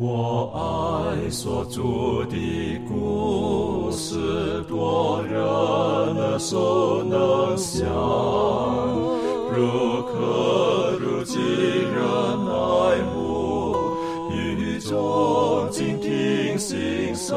我爱所著的故事，多人耳熟能想，如可如今人爱慕，语中静听心声，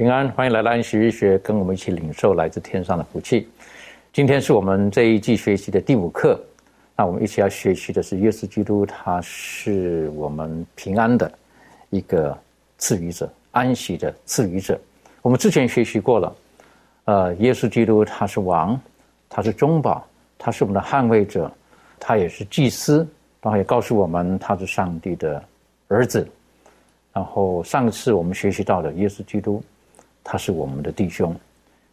平安，欢迎来到安息日学，跟我们一起领受来自天上的福气。今天是我们这一季学习的第五课，那我们一起要学习的是耶稣基督，他是我们平安的一个赐予者，安息的赐予者。我们之前学习过了，呃，耶稣基督他是王，他是中保，他是我们的捍卫者，他也是祭司，然后也告诉我们他是上帝的儿子。然后上次我们学习到的耶稣基督，他是我们的弟兄。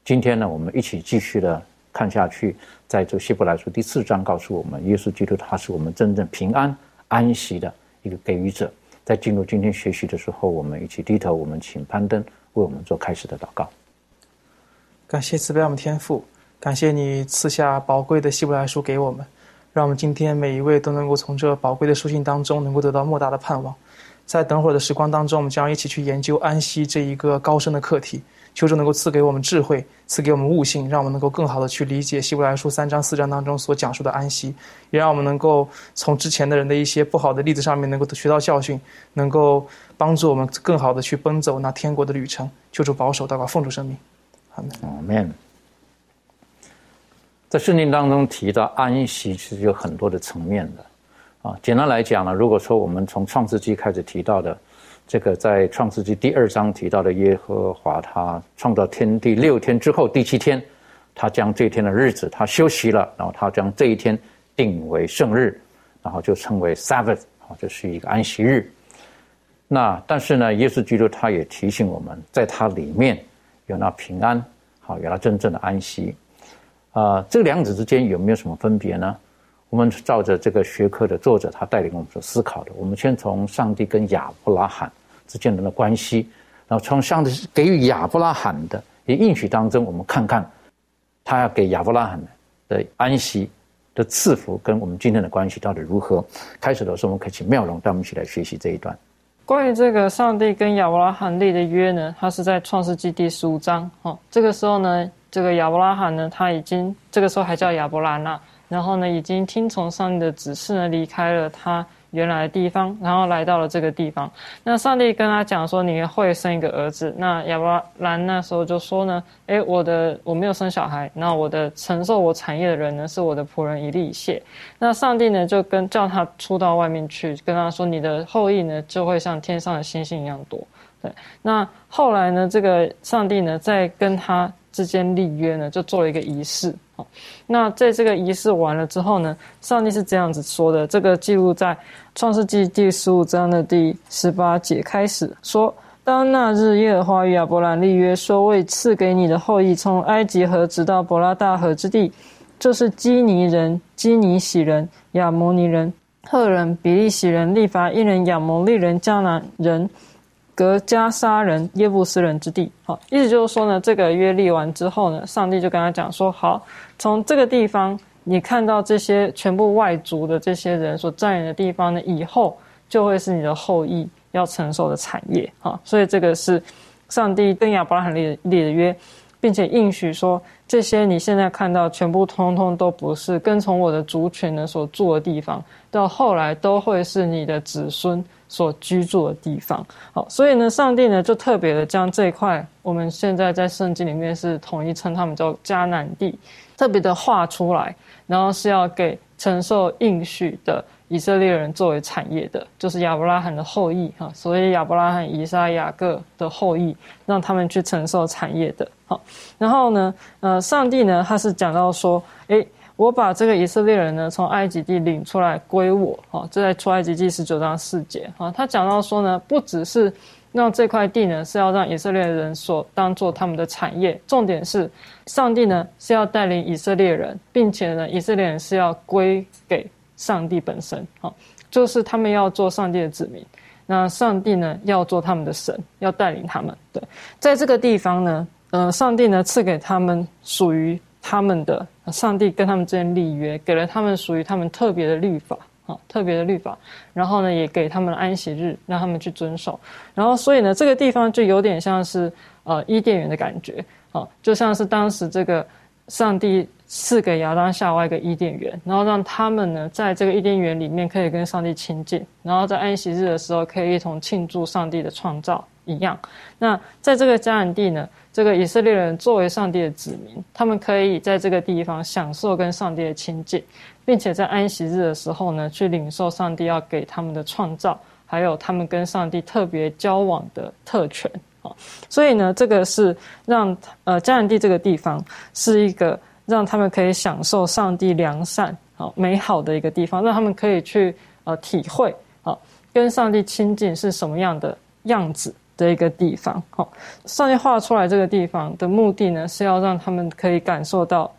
今天呢，我们一起继续的看下去，在这希伯来书第四章告诉我们，耶稣基督他是我们真正平安安息的一个给予者。在进入今天学习的时候，我们一起低头，我们请攀登为我们做开始的祷告。感谢慈悲我们天父，感谢你赐下宝贵的希伯来书给我们，让我们今天每一位都能够从这宝贵的书信当中能够得到莫大的盼望。在等会儿的时光当中，我们将一起去研究安息这一个高深的课题。求主能够赐给我们智慧，赐给我们悟性，让我们能够更好的去理解希伯来书三章四章当中所讲述的安息，也让我们能够从之前的人的一些不好的例子上面能够学到教训，能够帮助我们更好的去奔走那天国的旅程。求主保守，祷告奉主生命。好的。阿门。在圣经当中提到安息，其实有很多的层面的啊。简单来讲呢，如果说我们从创世纪开始提到的，这个在创世纪第二章提到的耶和华他创造天地六天之后，第七天，他将这一天的日子他休息了，然后他将这一天定为圣日，然后就称为 Sabbath 啊，这是一个安息日。那但是呢，耶稣基督他也提醒我们，在他里面有那平安，好有那真正的安息。啊，这两者之间有没有什么分别呢？我们照着这个学科的作者他带领我们所思考的，我们先从上帝跟亚伯拉罕之间的关系，然后从上帝给予亚伯拉罕的一应许当中，我们看看他要给亚伯拉罕的安息的赐福跟我们今天的关系到底如何。开始的时候，我们可以请妙容带我们一起来学习这一段。关于这个上帝跟亚伯拉罕立的约呢，它是在创世纪第十五章。哦，这个时候呢，这个亚伯拉罕呢，他已经这个时候还叫亚伯兰呐，然后呢，已经听从上帝的指示呢，离开了他原来的地方，然后来到了这个地方。那上帝跟他讲说，你会生一个儿子。那亚伯兰那时候就说呢，诶，我的我没有生小孩，那我的承受我产业的人呢，是我的仆人以利谢。那上帝呢，就跟叫他出到外面去，跟他说，你的后裔呢，就会像天上的星星一样多。对，那后来呢，这个上帝呢，在跟他之间立约呢，就做了一个仪式。好，那在这个仪式完了之后呢，上帝是这样子说的，这个记录在创世纪第十五章的第十八节开始说：当那日，耶和华与亚伯兰立约，说为赐给你的后裔，从埃及河直到伯拉大河之地，就是基尼人、基尼喜人、亚摩尼人、赫人、比利洗人、利法伊人、亚摩利人、迦南人。格加沙人、耶布斯人之地，好，意思就是说呢，这个约立完之后呢，上帝就跟他讲说，好，从这个地方你看到这些全部外族的这些人所占领的地方呢，以后就会是你的后裔要承受的产业，好，所以这个是上帝跟亚伯拉罕立立的约，并且应许说，这些你现在看到全部通通都不是跟从我的族群呢所住的地方，到后来都会是你的子孙。所居住的地方，好，所以呢，上帝呢就特别的将这一块，我们现在在圣经里面是统一称他们叫迦南地，特别的画出来，然后是要给承受应许的以色列人作为产业的，就是亚伯拉罕的后裔哈，所以亚伯拉罕、以撒、雅各的后裔，让他们去承受产业的。好，然后呢，呃，上帝呢，他是讲到说，诶，我把这个以色列人呢从埃及地领出来归我，哈，这在出埃及记十九章四节，哈，他讲到说呢，不只是让这块地呢是要让以色列人所当做他们的产业，重点是上帝呢是要带领以色列人，并且呢，以色列人是要归给。上帝本身，好，就是他们要做上帝的子民，那上帝呢要做他们的神，要带领他们。对，在这个地方呢，呃，上帝呢赐给他们属于他们的，上帝跟他们之间立约，给了他们属于他们特别的律法，啊，特别的律法。然后呢，也给他们安息日，让他们去遵守。然后，所以呢，这个地方就有点像是呃伊甸园的感觉，啊，就像是当时这个上帝。赐给亚当夏娃一个伊甸园，然后让他们呢，在这个伊甸园里面可以跟上帝亲近，然后在安息日的时候可以一同庆祝上帝的创造一样。那在这个迦南地呢，这个以色列人作为上帝的子民，他们可以在这个地方享受跟上帝的亲近，并且在安息日的时候呢，去领受上帝要给他们的创造，还有他们跟上帝特别交往的特权啊。所以呢，这个是让呃迦南地这个地方是一个。让他们可以享受上帝良善、好美好的一个地方，让他们可以去呃体会啊，跟上帝亲近是什么样的样子的一个地方。好，上帝画出来这个地方的目的呢，是要让他们可以感受到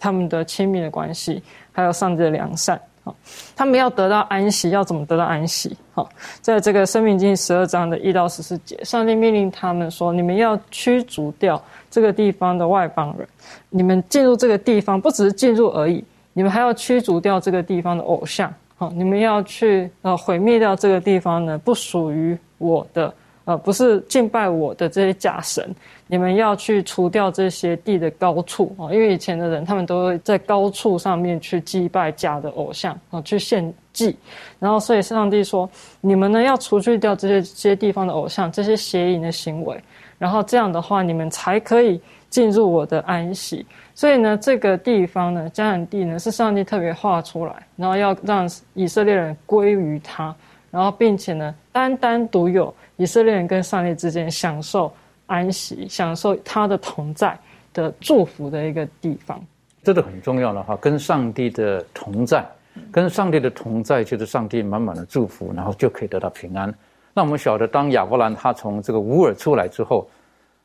他们的亲密的关系，还有上帝的良善。好，他们要得到安息，要怎么得到安息？好，在这个生命经十二章的一到十四节，上帝命令他们说：“你们要驱逐掉这个地方的外邦人，你们进入这个地方不只是进入而已，你们还要驱逐掉这个地方的偶像。好，你们要去呃毁灭掉这个地方呢不属于我的。”呃，不是敬拜我的这些假神，你们要去除掉这些地的高处啊，因为以前的人他们都会在高处上面去祭拜假的偶像啊，去献祭，然后所以上帝说，你们呢要除去掉这些这些地方的偶像，这些邪淫的行为，然后这样的话，你们才可以进入我的安息。所以呢，这个地方呢，迦南地呢，是上帝特别画出来，然后要让以色列人归于他，然后并且呢，单单独有。以色列人跟上帝之间享受安息、享受他的同在的祝福的一个地方，这个很重要的话，跟上帝的同在，跟上帝的同在就是上帝满满的祝福，然后就可以得到平安。那我们晓得，当亚伯兰他从这个乌尔出来之后，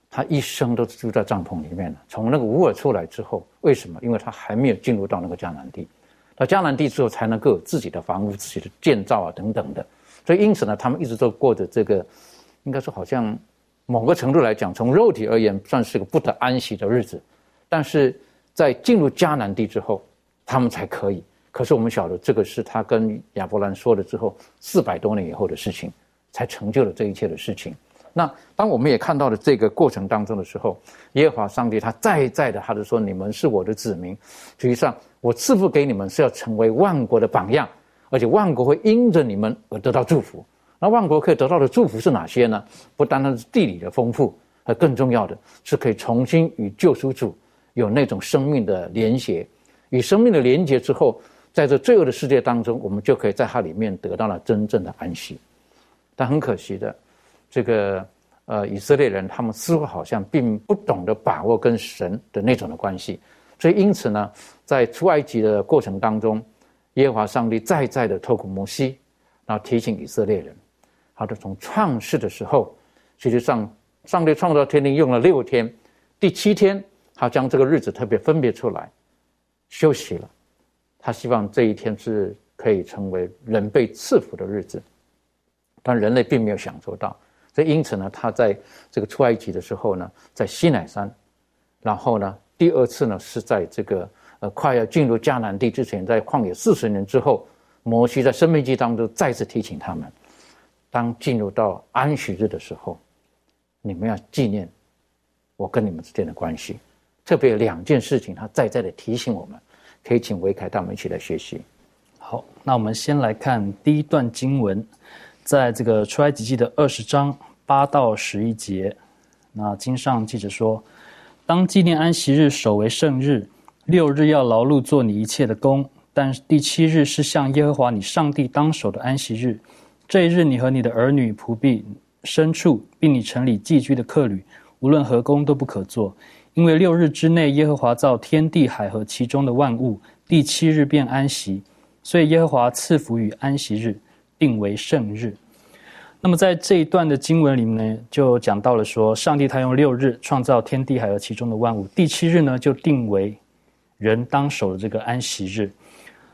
他一生都住在帐篷里面了。从那个乌尔出来之后，为什么？因为他还没有进入到那个迦南地，到迦南地之后才能够有自己的房屋、自己的建造啊等等的。所以，因此呢，他们一直都过着这个，应该说好像某个程度来讲，从肉体而言，算是个不得安息的日子。但是在进入迦南地之后，他们才可以。可是我们晓得，这个是他跟亚伯兰说了之后，四百多年以后的事情，才成就了这一切的事情。那当我们也看到了这个过程当中的时候，耶和华上帝他再再的，他就说：“你们是我的子民，实际上我赐福给你们，是要成为万国的榜样。”而且万国会因着你们而得到祝福。那万国可以得到的祝福是哪些呢？不单单是地理的丰富，而更重要的是可以重新与救赎主有那种生命的连结。与生命的连结之后，在这罪恶的世界当中，我们就可以在它里面得到了真正的安息。但很可惜的，这个呃以色列人他们似乎好像并不懂得把握跟神的那种的关系。所以因此呢，在出埃及的过程当中。耶和华上帝再再的透过摩西，然后提醒以色列人，他的，从创世的时候，实际上上帝创造天地用了六天，第七天他将这个日子特别分别出来休息了，他希望这一天是可以成为人被赐福的日子，但人类并没有享受到，所以因此呢，他在这个出埃及的时候呢，在西乃山，然后呢，第二次呢是在这个。呃，快要进入迦南地之前，在旷野四十年之后，摩西在生命记当中再次提醒他们：当进入到安息日的时候，你们要纪念我跟你们之间的关系。特别有两件事情，他再再的提醒我们，可以请维凯带我们一起来学习。好，那我们先来看第一段经文，在这个出埃及记的二十章八到十一节。那经上记着说：当纪念安息日，守为圣日。六日要劳碌做你一切的工，但第七日是向耶和华你上帝当守的安息日。这一日，你和你的儿女、仆婢、牲畜，并你城里寄居的客旅，无论何工都不可做，因为六日之内，耶和华造天地海和其中的万物，第七日便安息，所以耶和华赐福于安息日，定为圣日。那么在这一段的经文里面呢，就讲到了说，上帝他用六日创造天地海和其中的万物，第七日呢就定为人当守的这个安息日。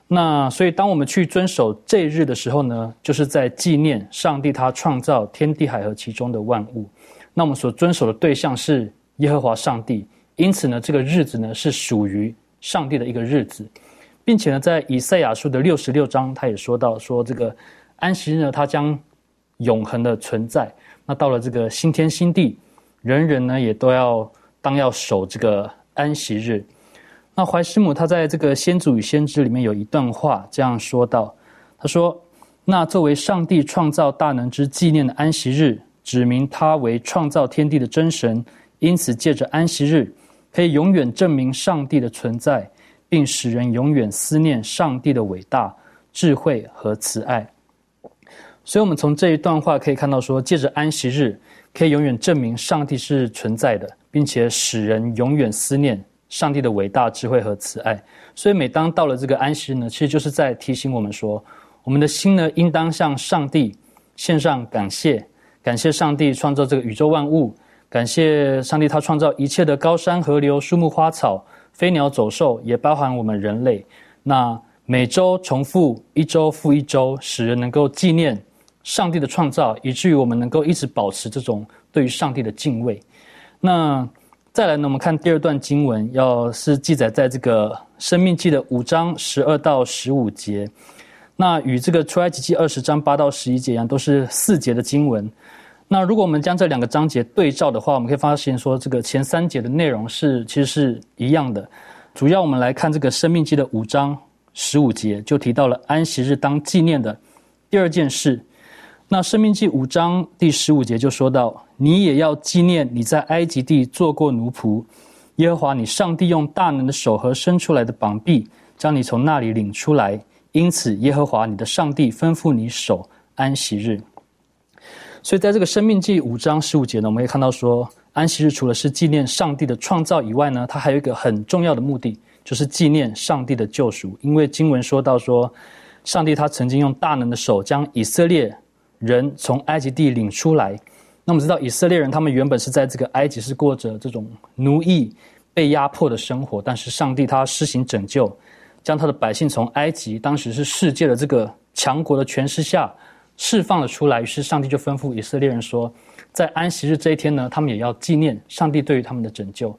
那所以，当我们去遵守这日的时候呢，就是在纪念上帝他创造天地海和其中的万物。那我们所遵守的对象是耶和华上帝，因此呢，这个日子呢是属于上帝的一个日子，并且呢，在以赛亚书的六十六章，他也说到说这个安息日呢，它将永恒的存在。那到了这个新天新地，人人呢也都要当要守这个安息日。那怀师母他在这个《先祖与先知》里面有一段话这样说道：“他说，那作为上帝创造大能之纪念的安息日，指明他为创造天地的真神，因此借着安息日，可以永远证明上帝的存在，并使人永远思念上帝的伟大、智慧和慈爱。所以，我们从这一段话可以看到，说借着安息日，可以永远证明上帝是存在的，并且使人永远思念。”上帝的伟大智慧和慈爱，所以每当到了这个安息日呢，其实就是在提醒我们说，我们的心呢，应当向上帝献上感谢，感谢上帝创造这个宇宙万物，感谢上帝他创造一切的高山河流、树木花草、飞鸟走兽，也包含我们人类。那每周重复一周复一周，使人能够纪念上帝的创造，以至于我们能够一直保持这种对于上帝的敬畏。那。再来呢，我们看第二段经文，要是记载在这个《生命记》的五章十二到十五节，那与这个《出埃及记》二十章八到十一节一样，都是四节的经文。那如果我们将这两个章节对照的话，我们可以发现说，这个前三节的内容是其实是一样的。主要我们来看这个《生命记》的五章十五节，就提到了安息日当纪念的第二件事。那《生命记》五章第十五节就说到：“你也要纪念你在埃及地做过奴仆，耶和华你上帝用大能的手和伸出来的膀臂将你从那里领出来。因此，耶和华你的上帝吩咐你守安息日。”所以，在这个《生命记》五章十五节呢，我们可以看到说，安息日除了是纪念上帝的创造以外呢，它还有一个很重要的目的，就是纪念上帝的救赎。因为经文说到说，上帝他曾经用大能的手将以色列。人从埃及地领出来，那我们知道以色列人他们原本是在这个埃及是过着这种奴役、被压迫的生活，但是上帝他施行拯救，将他的百姓从埃及当时是世界的这个强国的权势下释放了出来。于是上帝就吩咐以色列人说，在安息日这一天呢，他们也要纪念上帝对于他们的拯救。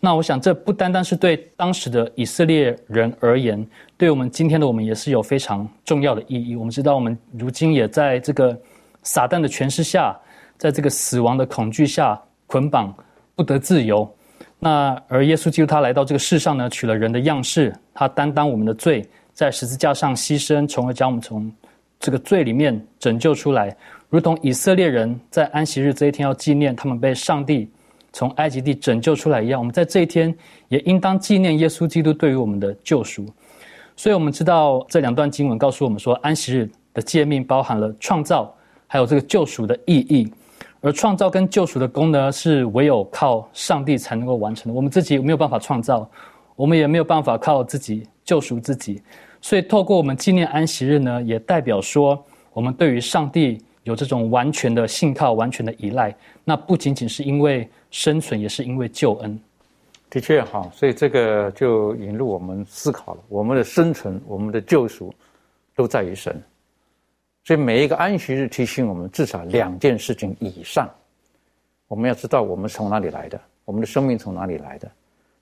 那我想，这不单单是对当时的以色列人而言，对我们今天的我们也是有非常重要的意义。我们知道，我们如今也在这个撒旦的权势下，在这个死亡的恐惧下捆绑，不得自由。那而耶稣基督他来到这个世上呢，取了人的样式，他担当我们的罪，在十字架上牺牲，从而将我们从这个罪里面拯救出来，如同以色列人在安息日这一天要纪念他们被上帝。从埃及地拯救出来一样，我们在这一天也应当纪念耶稣基督对于我们的救赎。所以，我们知道这两段经文告诉我们说，安息日的诫命包含了创造，还有这个救赎的意义。而创造跟救赎的功能是唯有靠上帝才能够完成的。我们自己没有办法创造，我们也没有办法靠自己救赎自己。所以，透过我们纪念安息日呢，也代表说，我们对于上帝有这种完全的信靠、完全的依赖。那不仅仅是因为。生存也是因为救恩，的确哈，所以这个就引入我们思考了。我们的生存，我们的救赎，都在于神。所以每一个安息日提醒我们至少两件事情以上。我们要知道我们从哪里来的，我们的生命从哪里来的。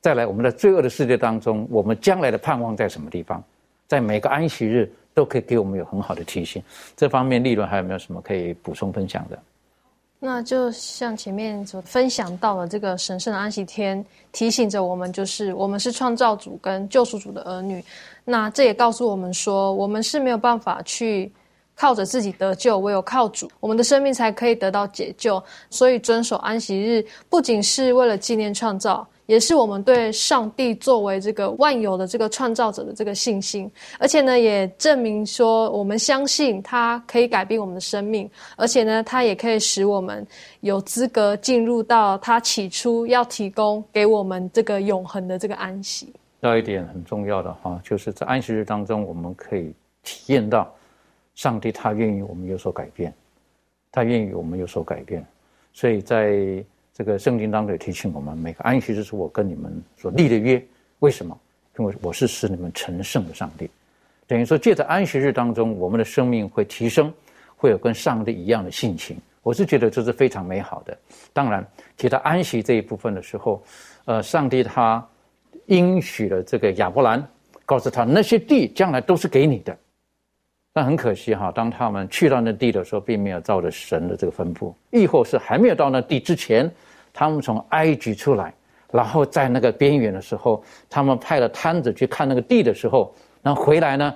再来，我们在罪恶的世界当中，我们将来的盼望在什么地方？在每个安息日都可以给我们有很好的提醒。这方面，利润还有没有什么可以补充分享的？那就像前面所分享到的，这个神圣的安息天提醒着我们，就是我们是创造主跟救赎主的儿女。那这也告诉我们说，我们是没有办法去靠着自己得救，唯有靠主，我们的生命才可以得到解救。所以遵守安息日，不仅是为了纪念创造，也是我们对上帝作为这个万有的这个创造者的这个信心。而且呢，也证明说我们相信他可以改变我们的生命，而且呢，他也可以使我们有资格进入到他起初要提供给我们这个永恒的这个安息。要一点很重要的哈，就是在安息日当中，我们可以体验到上帝他愿意我们有所改变，他愿意我们有所改变。所以在这个圣经当中也提醒我们，每个安息日是我跟你们所立的约。为什么？因为我是使你们成圣的上帝。等于说，借着安息日当中，我们的生命会提升，会有跟上帝一样的性情。我是觉得这是非常美好的。当然，提到安息这一部分的时候，呃，上帝他。应许了这个亚伯兰，告诉他那些地将来都是给你的。但很可惜哈，当他们去到那地的时候，并没有照着神的这个吩咐，亦或是还没有到那地之前，他们从埃及出来，然后在那个边缘的时候，他们派了探子去看那个地的时候，那回来呢，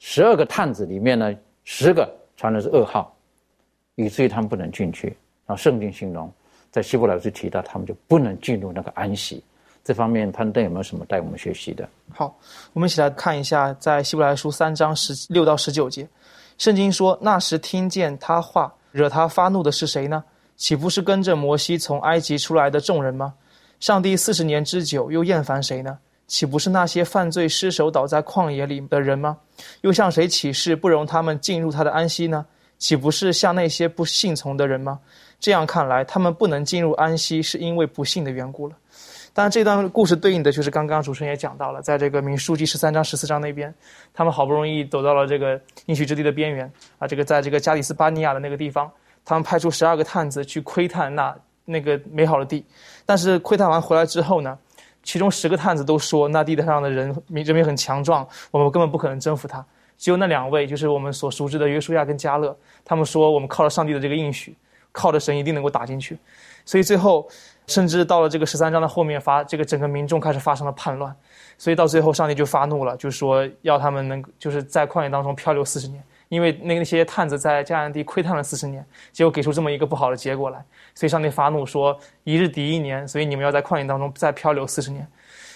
十二个探子里面呢，十个传的是噩耗，以至于他们不能进去。然后圣经形容，在希伯来书提到，他们就不能进入那个安息。这方面攀登有没有什么带我们学习的？好，我们一起来看一下，在希伯来书三章十六到十九节，圣经说：“那时听见他话，惹他发怒的是谁呢？岂不是跟着摩西从埃及出来的众人吗？上帝四十年之久，又厌烦谁呢？岂不是那些犯罪失手倒在旷野里的人吗？又向谁起誓不容他们进入他的安息呢？岂不是向那些不信从的人吗？这样看来，他们不能进入安息，是因为不信的缘故了。”当然，这段故事对应的就是刚刚主持人也讲到了，在这个民书记十三章、十四章那边，他们好不容易走到了这个应许之地的边缘啊，这个在这个加里斯巴尼亚的那个地方，他们派出十二个探子去窥探那那个美好的地，但是窥探完回来之后呢，其中十个探子都说那地上的人民人民很强壮，我们根本不可能征服他。只有那两位，就是我们所熟知的约书亚跟加勒，他们说我们靠着上帝的这个应许，靠着神一定能够打进去。所以最后。甚至到了这个十三章的后面，发这个整个民众开始发生了叛乱，所以到最后上帝就发怒了，就说要他们能就是在旷野当中漂流四十年，因为那那些探子在迦南地窥探了四十年，结果给出这么一个不好的结果来，所以上帝发怒说一日抵一年，所以你们要在旷野当中再漂流四十年。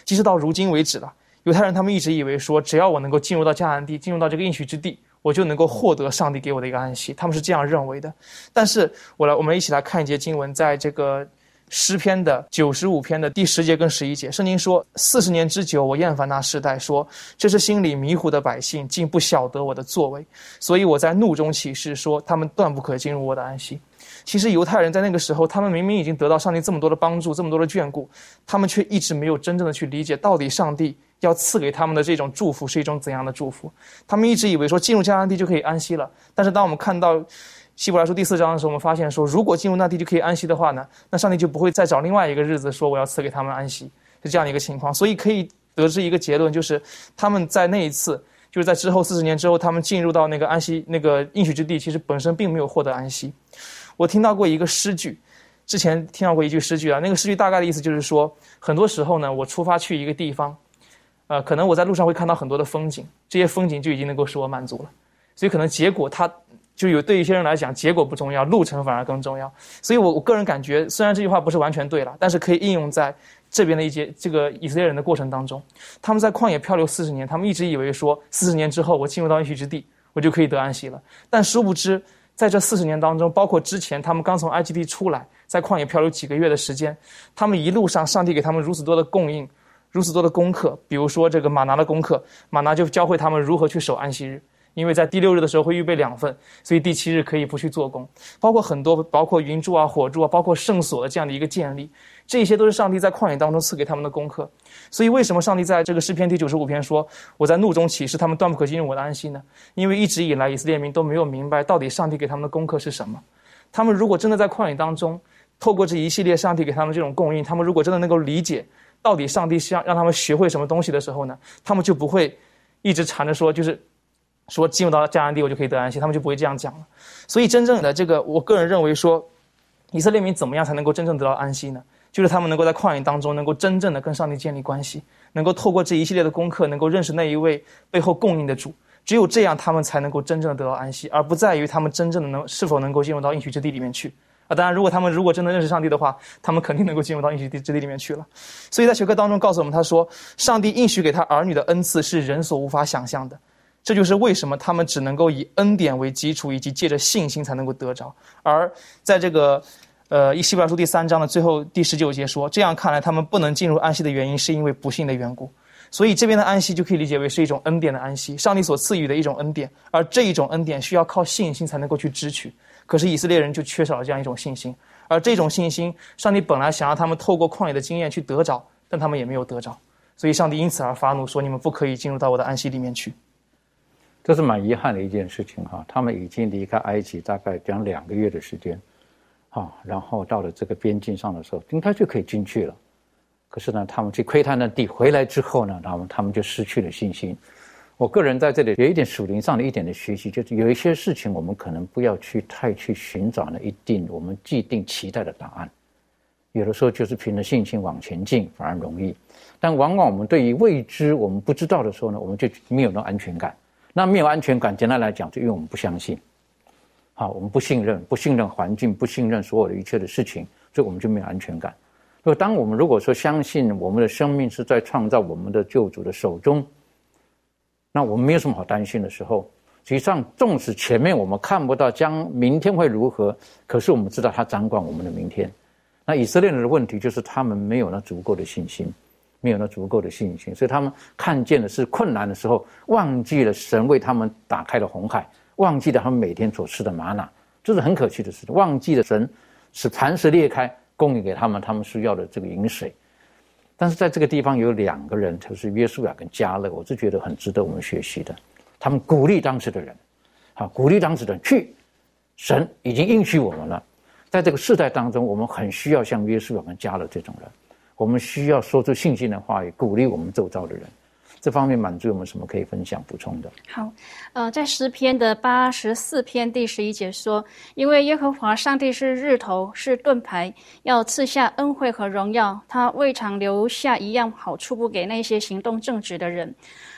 即使到如今为止了，犹太人他们一直以为说只要我能够进入到迦南地，进入到这个应许之地，我就能够获得上帝给我的一个安息，他们是这样认为的。但是我来，我们一起来看一节经文，在这个。诗篇的九十五篇的第十节跟十一节，圣经说：“四十年之久，我厌烦那世代，说这是心里迷糊的百姓，竟不晓得我的作为。所以我在怒中起誓，说他们断不可进入我的安息。”其实犹太人在那个时候，他们明明已经得到上帝这么多的帮助，这么多的眷顾，他们却一直没有真正的去理解，到底上帝要赐给他们的这种祝福是一种怎样的祝福。他们一直以为说进入迦南地就可以安息了，但是当我们看到。希伯来书第四章的时候，我们发现说，如果进入那地就可以安息的话呢，那上帝就不会再找另外一个日子说我要赐给他们安息，是这样的一个情况。所以可以得知一个结论，就是他们在那一次，就是在之后四十年之后，他们进入到那个安息那个应许之地，其实本身并没有获得安息。我听到过一个诗句，之前听到过一句诗句啊，那个诗句大概的意思就是说，很多时候呢，我出发去一个地方，呃，可能我在路上会看到很多的风景，这些风景就已经能够使我满足了，所以可能结果它。就有对一些人来讲，结果不重要，路程反而更重要。所以，我我个人感觉，虽然这句话不是完全对了，但是可以应用在这边的一些这个以色列人的过程当中。他们在旷野漂流四十年，他们一直以为说，四十年之后我进入到应许之地，我就可以得安息了。但殊不知，在这四十年当中，包括之前他们刚从埃及地出来，在旷野漂流几个月的时间，他们一路上上帝给他们如此多的供应，如此多的功课，比如说这个马拿的功课，马拿就教会他们如何去守安息日。因为在第六日的时候会预备两份，所以第七日可以不去做工。包括很多，包括云柱啊、火柱啊，包括圣所的这样的一个建立，这些都是上帝在旷野当中赐给他们的功课。所以，为什么上帝在这个诗篇第九十五篇说：“我在怒中起誓，他们断不可进入我的安息呢？”因为一直以来以色列民都没有明白到底上帝给他们的功课是什么。他们如果真的在旷野当中，透过这一系列上帝给他们这种供应，他们如果真的能够理解到底上帝是要让他们学会什么东西的时候呢，他们就不会一直缠着说就是。说进入到迦南地，我就可以得安息，他们就不会这样讲了。所以，真正的这个，我个人认为说，以色列民怎么样才能够真正得到安息呢？就是他们能够在旷野当中，能够真正的跟上帝建立关系，能够透过这一系列的功课，能够认识那一位背后供应的主。只有这样，他们才能够真正的得到安息，而不在于他们真正的能是否能够进入到应许之地里面去。啊，当然，如果他们如果真的认识上帝的话，他们肯定能够进入到应许地之地里面去了。所以在学科当中告诉我们，他说，上帝应许给他儿女的恩赐是人所无法想象的。这就是为什么他们只能够以恩典为基础，以及借着信心才能够得着。而在这个，呃，《希伯来书》第三章的最后第十九节说，这样看来，他们不能进入安息的原因，是因为不幸的缘故。所以这边的安息就可以理解为是一种恩典的安息，上帝所赐予的一种恩典。而这一种恩典需要靠信心才能够去支取。可是以色列人就缺少了这样一种信心，而这种信心，上帝本来想让他们透过旷野的经验去得着，但他们也没有得着。所以上帝因此而发怒，说：“你们不可以进入到我的安息里面去。”这是蛮遗憾的一件事情哈，他们已经离开埃及大概将两个月的时间，啊，然后到了这个边境上的时候，应该就可以进去了。可是呢，他们去窥探那地回来之后呢，然后他们就失去了信心。我个人在这里有一点属灵上的一点的学习，就是有一些事情我们可能不要去太去寻找那一定我们既定期待的答案，有的时候就是凭着信心往前进反而容易，但往往我们对于未知我们不知道的时候呢，我们就没有那安全感。那没有安全感，简单来讲，就因为我们不相信，好，我们不信任，不信任环境，不信任所有的一切的事情，所以我们就没有安全感。所以，当我们如果说相信我们的生命是在创造我们的救主的手中，那我们没有什么好担心的时候。实际上，纵使前面我们看不到将明天会如何，可是我们知道他掌管我们的明天。那以色列人的问题就是他们没有那足够的信心。没有那足够的信心，所以他们看见的是困难的时候，忘记了神为他们打开了红海，忘记了他们每天所吃的玛瑙，这是很可惜的事情。忘记了神使磐石裂开，供应给他们他们需要的这个饮水。但是在这个地方有两个人，就是约书亚跟加勒，我是觉得很值得我们学习的。他们鼓励当时的人，啊，鼓励当时的人去，神已经应许我们了。在这个世代当中，我们很需要像约书亚跟加勒这种人。我们需要说出信心的话语，鼓励我们周遭的人。这方面满足我们什么可以分享补充的？好，呃，在诗篇的八十四篇第十一节说：“因为耶和华上帝是日头，是盾牌，要赐下恩惠和荣耀。他未尝留下一样好处不给那些行动正直的人。”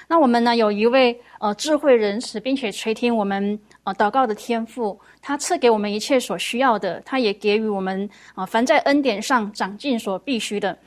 那我们呢？有一位呃智慧人士，并且垂听我们呃祷告的天赋，他赐给我们一切所需要的，他也给予我们啊凡在恩典上长进所必须的。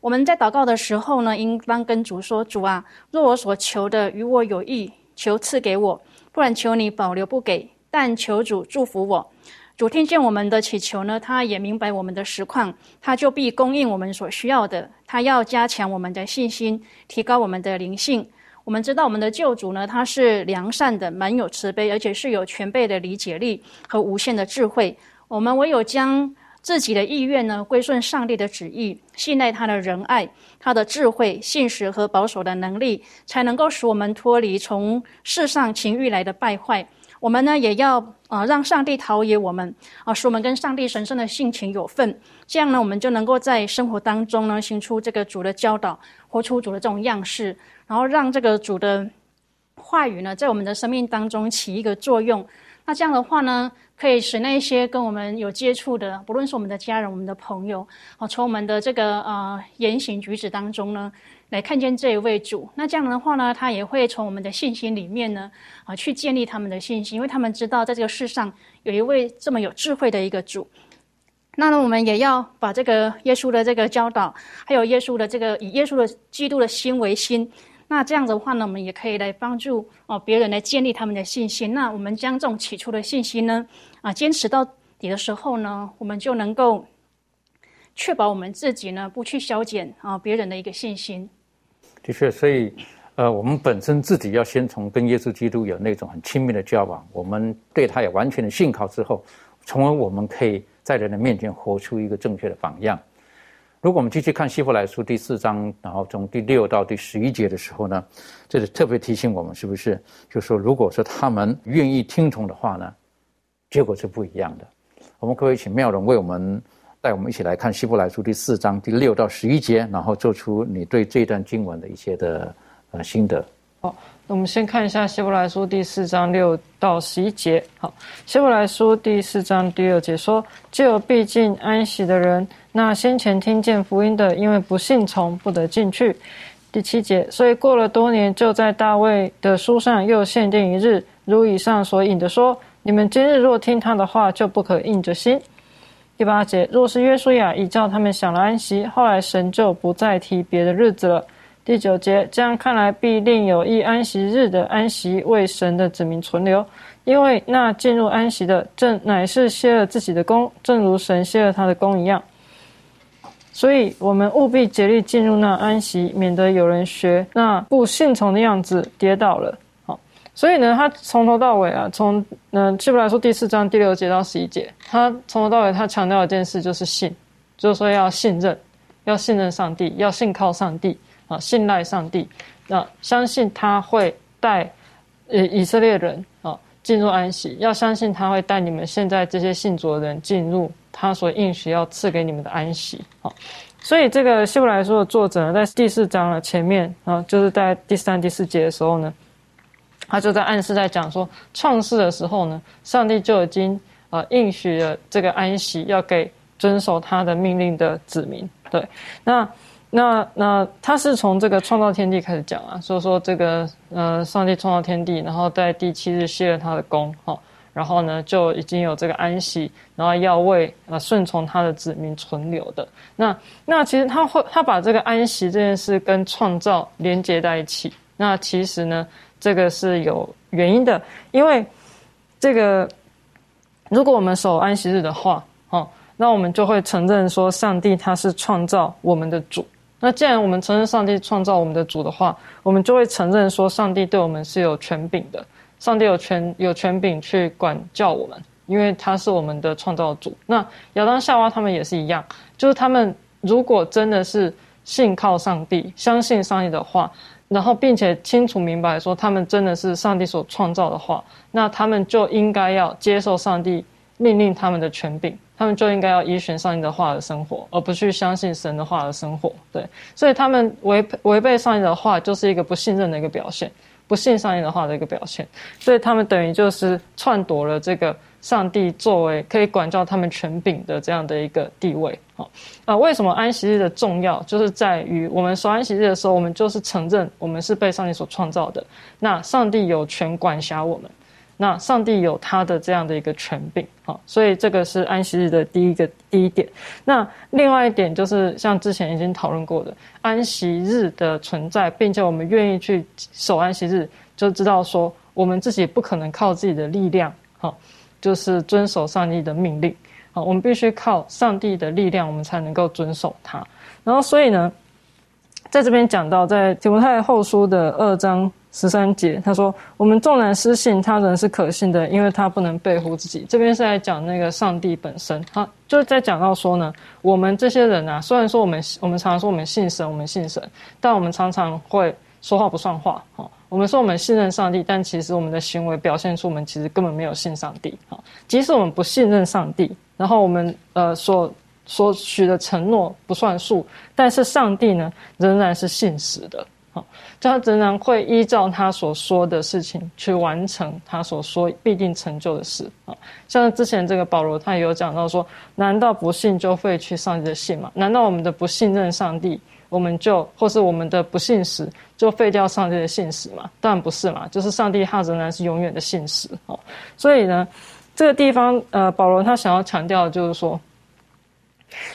我们在祷告的时候呢，应当跟主说：“主啊，若我所求的与我有益，求赐给我；不然，求你保留不给。但求主祝福我。主听见我们的祈求呢，他也明白我们的实况，他就必供应我们所需要的。他要加强我们的信心，提高我们的灵性。”我们知道，我们的救主呢，他是良善的，蛮有慈悲，而且是有全备的理解力和无限的智慧。我们唯有将自己的意愿呢，归顺上帝的旨意，信赖他的仁爱、他的智慧、信实和保守的能力，才能够使我们脱离从世上情欲来的败坏。我们呢，也要啊，让上帝陶冶我们啊，使我们跟上帝神圣的性情有份。这样呢，我们就能够在生活当中呢，行出这个主的教导，活出主的这种样式。然后让这个主的话语呢，在我们的生命当中起一个作用。那这样的话呢，可以使那些跟我们有接触的，不论是我们的家人、我们的朋友，啊，从我们的这个呃言行举止当中呢，来看见这一位主。那这样的话呢，他也会从我们的信心里面呢，啊，去建立他们的信心，因为他们知道在这个世上有一位这么有智慧的一个主。那呢，我们也要把这个耶稣的这个教导，还有耶稣的这个以耶稣的基督的心为心。那这样子的话呢，我们也可以来帮助哦别人来建立他们的信心。那我们将这种起初的信心呢，啊，坚持到底的时候呢，我们就能够确保我们自己呢不去消减啊别人的一个信心。的确，所以呃，我们本身自己要先从跟耶稣基督有那种很亲密的交往，我们对他有完全的信靠之后，从而我们可以在人的面前活出一个正确的榜样。如果我们继续看希伯来书第四章，然后从第六到第十一节的时候呢，这里特别提醒我们，是不是？就说如果说他们愿意听从的话呢，结果是不一样的。我们可不可以请妙容为我们带我们一起来看希伯来书第四章第六到十一节，然后做出你对这段经文的一些的呃心得。好，那我们先看一下希伯来书第四章六到十一节。好，希伯来书第四章第二节说：“只有毕竟安息的人。”那先前听见福音的，因为不信从，不得进去。第七节，所以过了多年，就在大卫的书上又限定一日，如以上所引的说：你们今日若听他的话，就不可硬着心。第八节，若是约书亚已叫他们享了安息，后来神就不再提别的日子了。第九节，这样看来，必另有一安息日的安息为神的子民存留，因为那进入安息的，正乃是歇了自己的功，正如神歇了他的功一样。所以，我们务必竭力进入那安息，免得有人学那不信从的样子跌倒了。好所以呢，他从头到尾啊，从嗯，基本来说第四章第六节到十一节，他从头到尾他强调一件事，就是信，就是说要信任，要信任上帝，要信靠上帝啊，信赖上帝，那相信他会带呃以色列人啊进入安息，要相信他会带你们现在这些信主的人进入他所应许要赐给你们的安息啊。所以这个希伯来书的作者呢，在第四章的前面啊，就是在第三、第四节的时候呢。他就在暗示，在讲说创世的时候呢，上帝就已经啊应许了这个安息，要给遵守他的命令的子民。对，那那那他是从这个创造天地开始讲啊，所以说这个呃上帝创造天地，然后在第七日歇了他的功，哈，然后呢就已经有这个安息，然后要为呃顺从他的子民存留的。那那其实他会他把这个安息这件事跟创造连接在一起。那其实呢？这个是有原因的，因为这个如果我们守安息日的话，哦，那我们就会承认说上帝他是创造我们的主。那既然我们承认上帝创造我们的主的话，我们就会承认说上帝对我们是有权柄的，上帝有权有权柄去管教我们，因为他是我们的创造主。那亚当夏娃他们也是一样，就是他们如果真的是信靠上帝，相信上帝的话。然后，并且清楚明白说，他们真的是上帝所创造的话，那他们就应该要接受上帝命令他们的权柄，他们就应该要依循上帝的话而生活，而不去相信神的话而生活。对，所以他们违违背上帝的话，就是一个不信任的一个表现，不信上帝的话的一个表现。所以他们等于就是篡夺了这个。上帝作为可以管教他们权柄的这样的一个地位，好啊，为什么安息日的重要，就是在于我们守安息日的时候，我们就是承认我们是被上帝所创造的，那上帝有权管辖我们，那上帝有他的这样的一个权柄，好，所以这个是安息日的第一个第一点。那另外一点就是像之前已经讨论过的，安息日的存在，并且我们愿意去守安息日，就知道说我们自己不可能靠自己的力量，好。就是遵守上帝的命令好，我们必须靠上帝的力量，我们才能够遵守它。然后，所以呢，在这边讲到，在提摩太后书的二章十三节，他说：“我们纵然失信，他人是可信的，因为他不能背乎自己。”这边是在讲那个上帝本身，他就是在讲到说呢，我们这些人啊，虽然说我们我们常常说我们信神，我们信神，但我们常常会说话不算话，哈。我们说我们信任上帝，但其实我们的行为表现出我们其实根本没有信上帝。啊，即使我们不信任上帝，然后我们呃所所许的承诺不算数，但是上帝呢仍然是信实的。好，就他仍然会依照他所说的事情去完成他所说必定成就的事。啊，像之前这个保罗他也有讲到说，难道不信就废去上帝的信吗？难道我们的不信任上帝？我们就或是我们的不信实，就废掉上帝的信实吗？当然不是嘛，就是上帝他仍然是永远的信实哦。所以呢，这个地方呃，保罗他想要强调的就是说，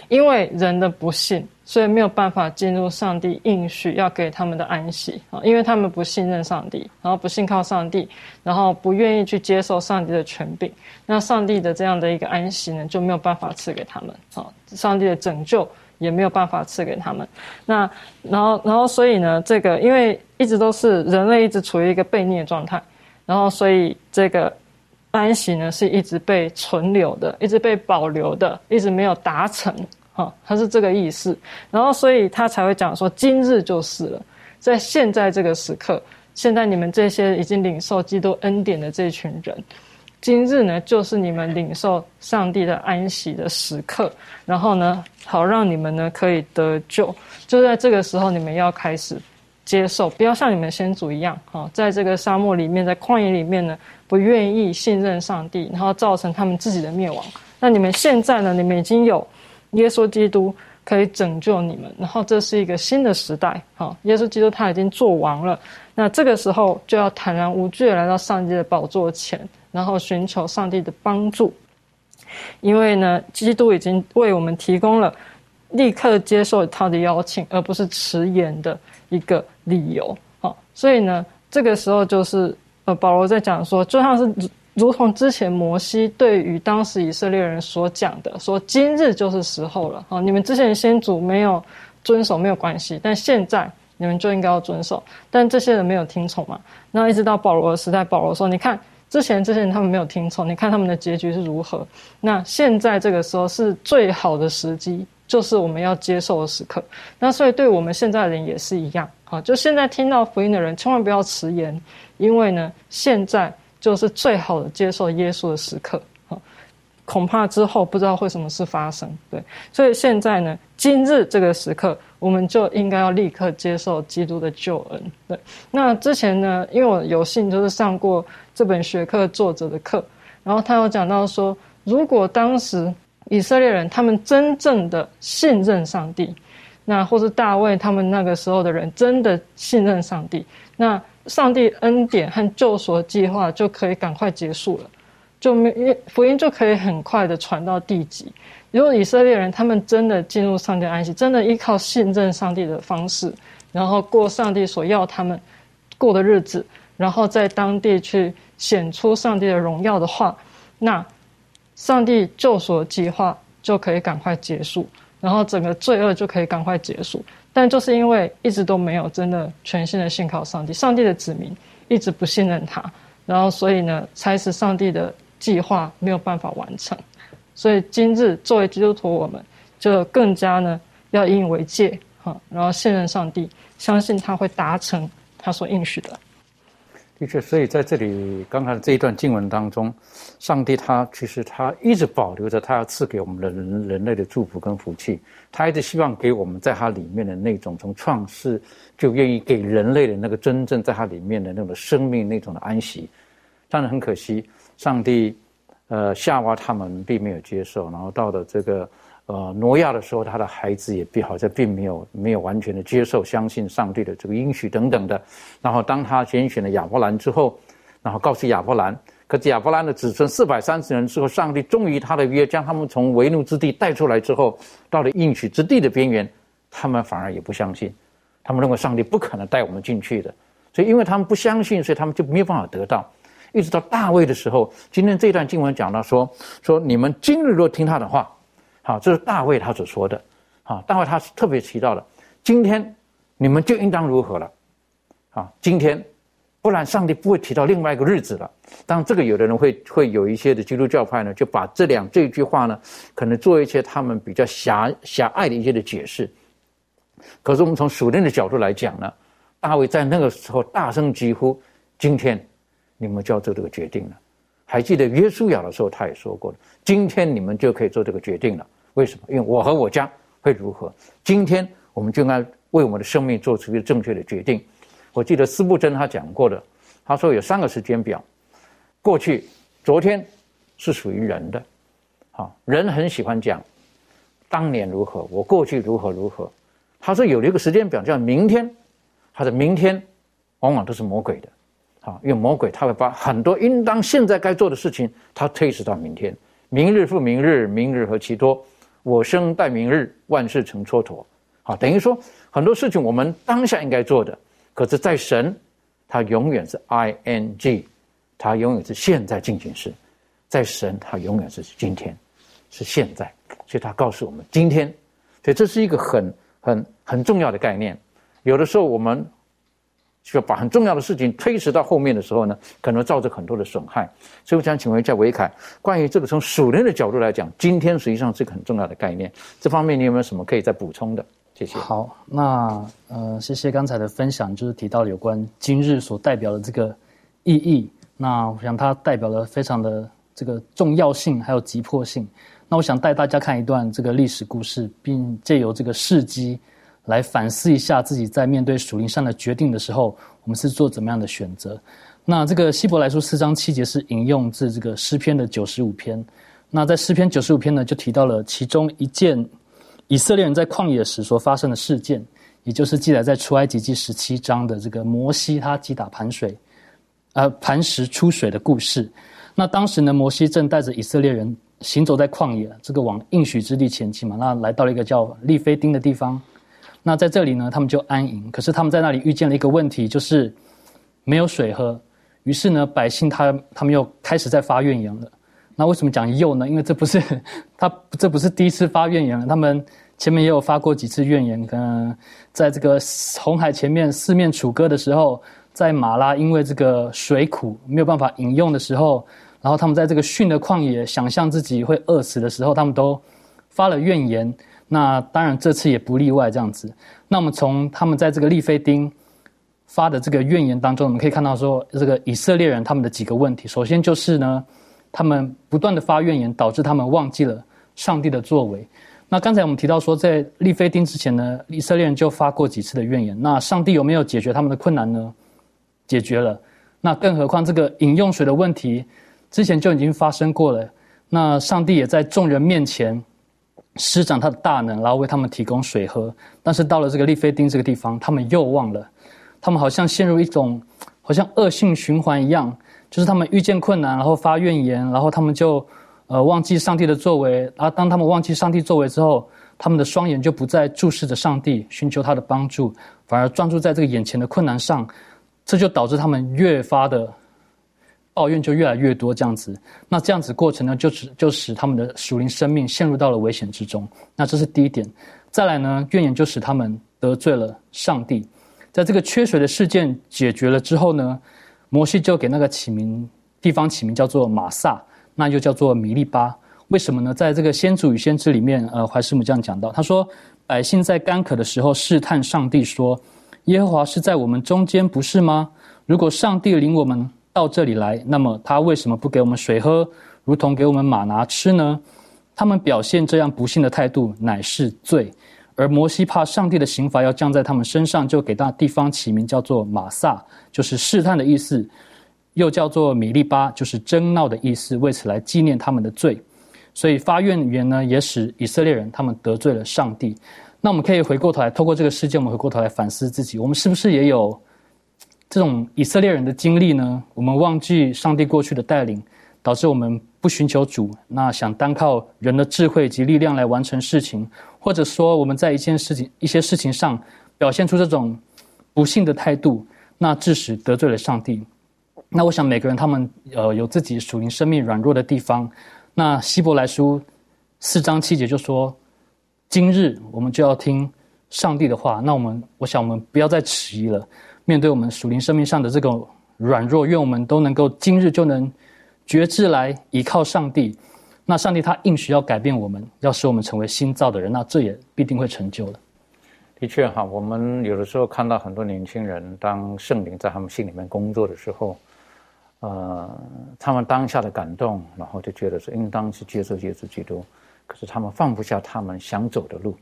因为人的不信，所以没有办法进入上帝应许要给他们的安息啊，因为他们不信任上帝，然后不信靠上帝，然后不愿意去接受上帝的权柄，那上帝的这样的一个安息呢，就没有办法赐给他们啊，上帝的拯救。也没有办法赐给他们，那然后然后所以呢，这个因为一直都是人类一直处于一个悖逆的状态，然后所以这个安息呢是一直被存留的，一直被保留的，一直没有达成，哈，它是这个意思。然后所以他才会讲说，今日就是了，在现在这个时刻，现在你们这些已经领受基督恩典的这群人。今日呢，就是你们领受上帝的安息的时刻，然后呢，好让你们呢可以得救。就在这个时候，你们要开始接受，不要像你们先祖一样，哈，在这个沙漠里面，在旷野里面呢，不愿意信任上帝，然后造成他们自己的灭亡。那你们现在呢，你们已经有耶稣基督可以拯救你们，然后这是一个新的时代，哈，耶稣基督他已经做完了。那这个时候就要坦然无惧的来到上帝的宝座前。然后寻求上帝的帮助，因为呢，基督已经为我们提供了立刻接受他的邀请，而不是迟延的一个理由。好，所以呢，这个时候就是呃，保罗在讲说，就像是如同之前摩西对于当时以色列人所讲的，说今日就是时候了。好，你们之前先祖没有遵守没有关系，但现在你们就应该要遵守。但这些人没有听从嘛？那一直到保罗的时代，保罗说，你看。之前这些人他们没有听从，你看他们的结局是如何？那现在这个时候是最好的时机，就是我们要接受的时刻。那所以对我们现在的人也是一样啊，就现在听到福音的人千万不要迟延，因为呢，现在就是最好的接受耶稣的时刻啊。恐怕之后不知道会什么事发生，对。所以现在呢，今日这个时刻，我们就应该要立刻接受基督的救恩。对。那之前呢，因为我有幸就是上过。这本学科作者的课，然后他有讲到说，如果当时以色列人他们真正的信任上帝，那或是大卫他们那个时候的人真的信任上帝，那上帝恩典和救赎计划就可以赶快结束了，就没福音就可以很快的传到地极。如果以色列人他们真的进入上帝安息，真的依靠信任上帝的方式，然后过上帝所要他们过的日子，然后在当地去。显出上帝的荣耀的话，那上帝救赎计划就可以赶快结束，然后整个罪恶就可以赶快结束。但就是因为一直都没有真的全心的信靠上帝，上帝的子民一直不信任他，然后所以呢，才使上帝的计划没有办法完成。所以今日作为基督徒，我们就更加呢要引以为戒，哈，然后信任上帝，相信他会达成他所应许的。的确，所以在这里刚才这一段经文当中，上帝他其实他一直保留着他要赐给我们的人人类的祝福跟福气，他一直希望给我们在他里面的那种从创世就愿意给人类的那个真正在他里面的那种生命那种的安息。但是很可惜，上帝呃夏娃他们并没有接受，然后到了这个。呃，挪亚的时候，他的孩子也并好像并没有没有完全的接受、相信上帝的这个应许等等的。然后，当他拣选了亚伯兰之后，然后告诉亚伯兰，可是亚伯兰的子孙四百三十人之后，上帝终于他的约将他们从为奴之地带出来之后，到了应许之地的边缘，他们反而也不相信，他们认为上帝不可能带我们进去的。所以，因为他们不相信，所以他们就没有办法得到。一直到大卫的时候，今天这段经文讲到说，说你们今日若听他的话。好，这是大卫他所说的。好，大卫他是特别提到的。今天你们就应当如何了？啊，今天，不然上帝不会提到另外一个日子了。当然，这个有的人会会有一些的基督教派呢，就把这两这句话呢，可能做一些他们比较狭狭隘的一些的解释。可是我们从属灵的角度来讲呢，大卫在那个时候大声疾呼：“今天你们就要做这个决定了。”还记得约书亚的时候，他也说过了：“今天你们就可以做这个决定了。”为什么？因为我和我家会如何？今天我们就应该为我们的生命做出一个正确的决定。我记得斯布真他讲过的，他说有三个时间表：过去、昨天是属于人的，好，人很喜欢讲当年如何，我过去如何如何。他说有了一个时间表叫明天，他的明天往往都是魔鬼的，好，因为魔鬼他会把很多应当现在该做的事情，他推迟到明天，明日复明日，明日何其多。我生待明日，万事成蹉跎。好，等于说很多事情我们当下应该做的，可是，在神，他永远是 I N G，他永远是现在进行时，在神，他永远是今天，是现在。所以他告诉我们今天，所以这是一个很很很重要的概念。有的时候我们。需要把很重要的事情推迟到后面的时候呢，可能造成很多的损害。所以我想请问一下维凯，关于这个从属灵的角度来讲，今天实际上是个很重要的概念。这方面你有没有什么可以再补充的？谢谢。好，那呃，谢谢刚才的分享，就是提到有关今日所代表的这个意义。那我想它代表了非常的这个重要性，还有急迫性。那我想带大家看一段这个历史故事，并借由这个事迹。来反思一下自己在面对属灵上的决定的时候，我们是做怎么样的选择？那这个希伯来书四章七节是引用自这个诗篇的九十五篇。那在诗篇九十五篇呢，就提到了其中一件以色列人在旷野时所发生的事件，也就是记载在出埃及记十七章的这个摩西他击打磐水，呃磐石出水的故事。那当时呢，摩西正带着以色列人行走在旷野，这个往应许之地前进嘛。那来到了一个叫利非丁的地方，那在这里呢，他们就安营。可是他们在那里遇见了一个问题，就是没有水喝。于是呢，百姓他他们又开始在发怨言了。那为什么讲又呢？因为这不是他这不是第一次发怨言了，他们前面也有发过几次怨言。可能在这个红海前面四面楚歌的时候，在马拉因为这个水苦没有办法饮用的时候。然后他们在这个训的旷野，想象自己会饿死的时候，他们都发了怨言。那当然这次也不例外，这样子。那我们从他们在这个利非丁发的这个怨言当中，我们可以看到说，这个以色列人他们的几个问题。首先就是呢，他们不断的发怨言，导致他们忘记了上帝的作为。那刚才我们提到说，在利非丁之前呢，以色列人就发过几次的怨言。那上帝有没有解决他们的困难呢？解决了。那更何况这个饮用水的问题。之前就已经发生过了，那上帝也在众人面前施展他的大能，然后为他们提供水喝。但是到了这个利菲丁这个地方，他们又忘了，他们好像陷入一种好像恶性循环一样，就是他们遇见困难，然后发怨言，然后他们就呃忘记上帝的作为。啊，当他们忘记上帝作为之后，他们的双眼就不再注视着上帝，寻求他的帮助，反而专注在这个眼前的困难上，这就导致他们越发的。抱怨就越来越多，这样子，那这样子过程呢，就使就使他们的属灵生命陷入到了危险之中。那这是第一点。再来呢，怨言就使他们得罪了上帝。在这个缺水的事件解决了之后呢，摩西就给那个起名地方起名叫做马萨，那又叫做米利巴。为什么呢？在这个先祖与先知里面，呃，怀师母这样讲到，他说：百姓在干渴的时候试探上帝，说：耶和华是在我们中间，不是吗？如果上帝领我们。到这里来，那么他为什么不给我们水喝，如同给我们马拿吃呢？他们表现这样不幸的态度，乃是罪。而摩西怕上帝的刑罚要降在他们身上，就给那地方起名叫做马萨，就是试探的意思；又叫做米利巴，就是争闹的意思，为此来纪念他们的罪。所以发怨言呢，也使以色列人他们得罪了上帝。那我们可以回过头来，透过这个事件，我们回过头来反思自己，我们是不是也有？这种以色列人的经历呢，我们忘记上帝过去的带领，导致我们不寻求主，那想单靠人的智慧及力量来完成事情，或者说我们在一件事情、一些事情上表现出这种不幸的态度，那致使得罪了上帝。那我想每个人他们呃有自己属灵生命软弱的地方。那希伯来书四章七节就说：今日我们就要听上帝的话。那我们我想我们不要再迟疑了。面对我们属灵生命上的这个软弱，愿我们都能够今日就能觉知来依靠上帝。那上帝他应许要改变我们，要使我们成为新造的人，那这也必定会成就的。的确哈，我们有的时候看到很多年轻人，当圣灵在他们心里面工作的时候，呃，他们当下的感动，然后就觉得说应当去接受耶稣基督，可是他们放不下他们想走的路，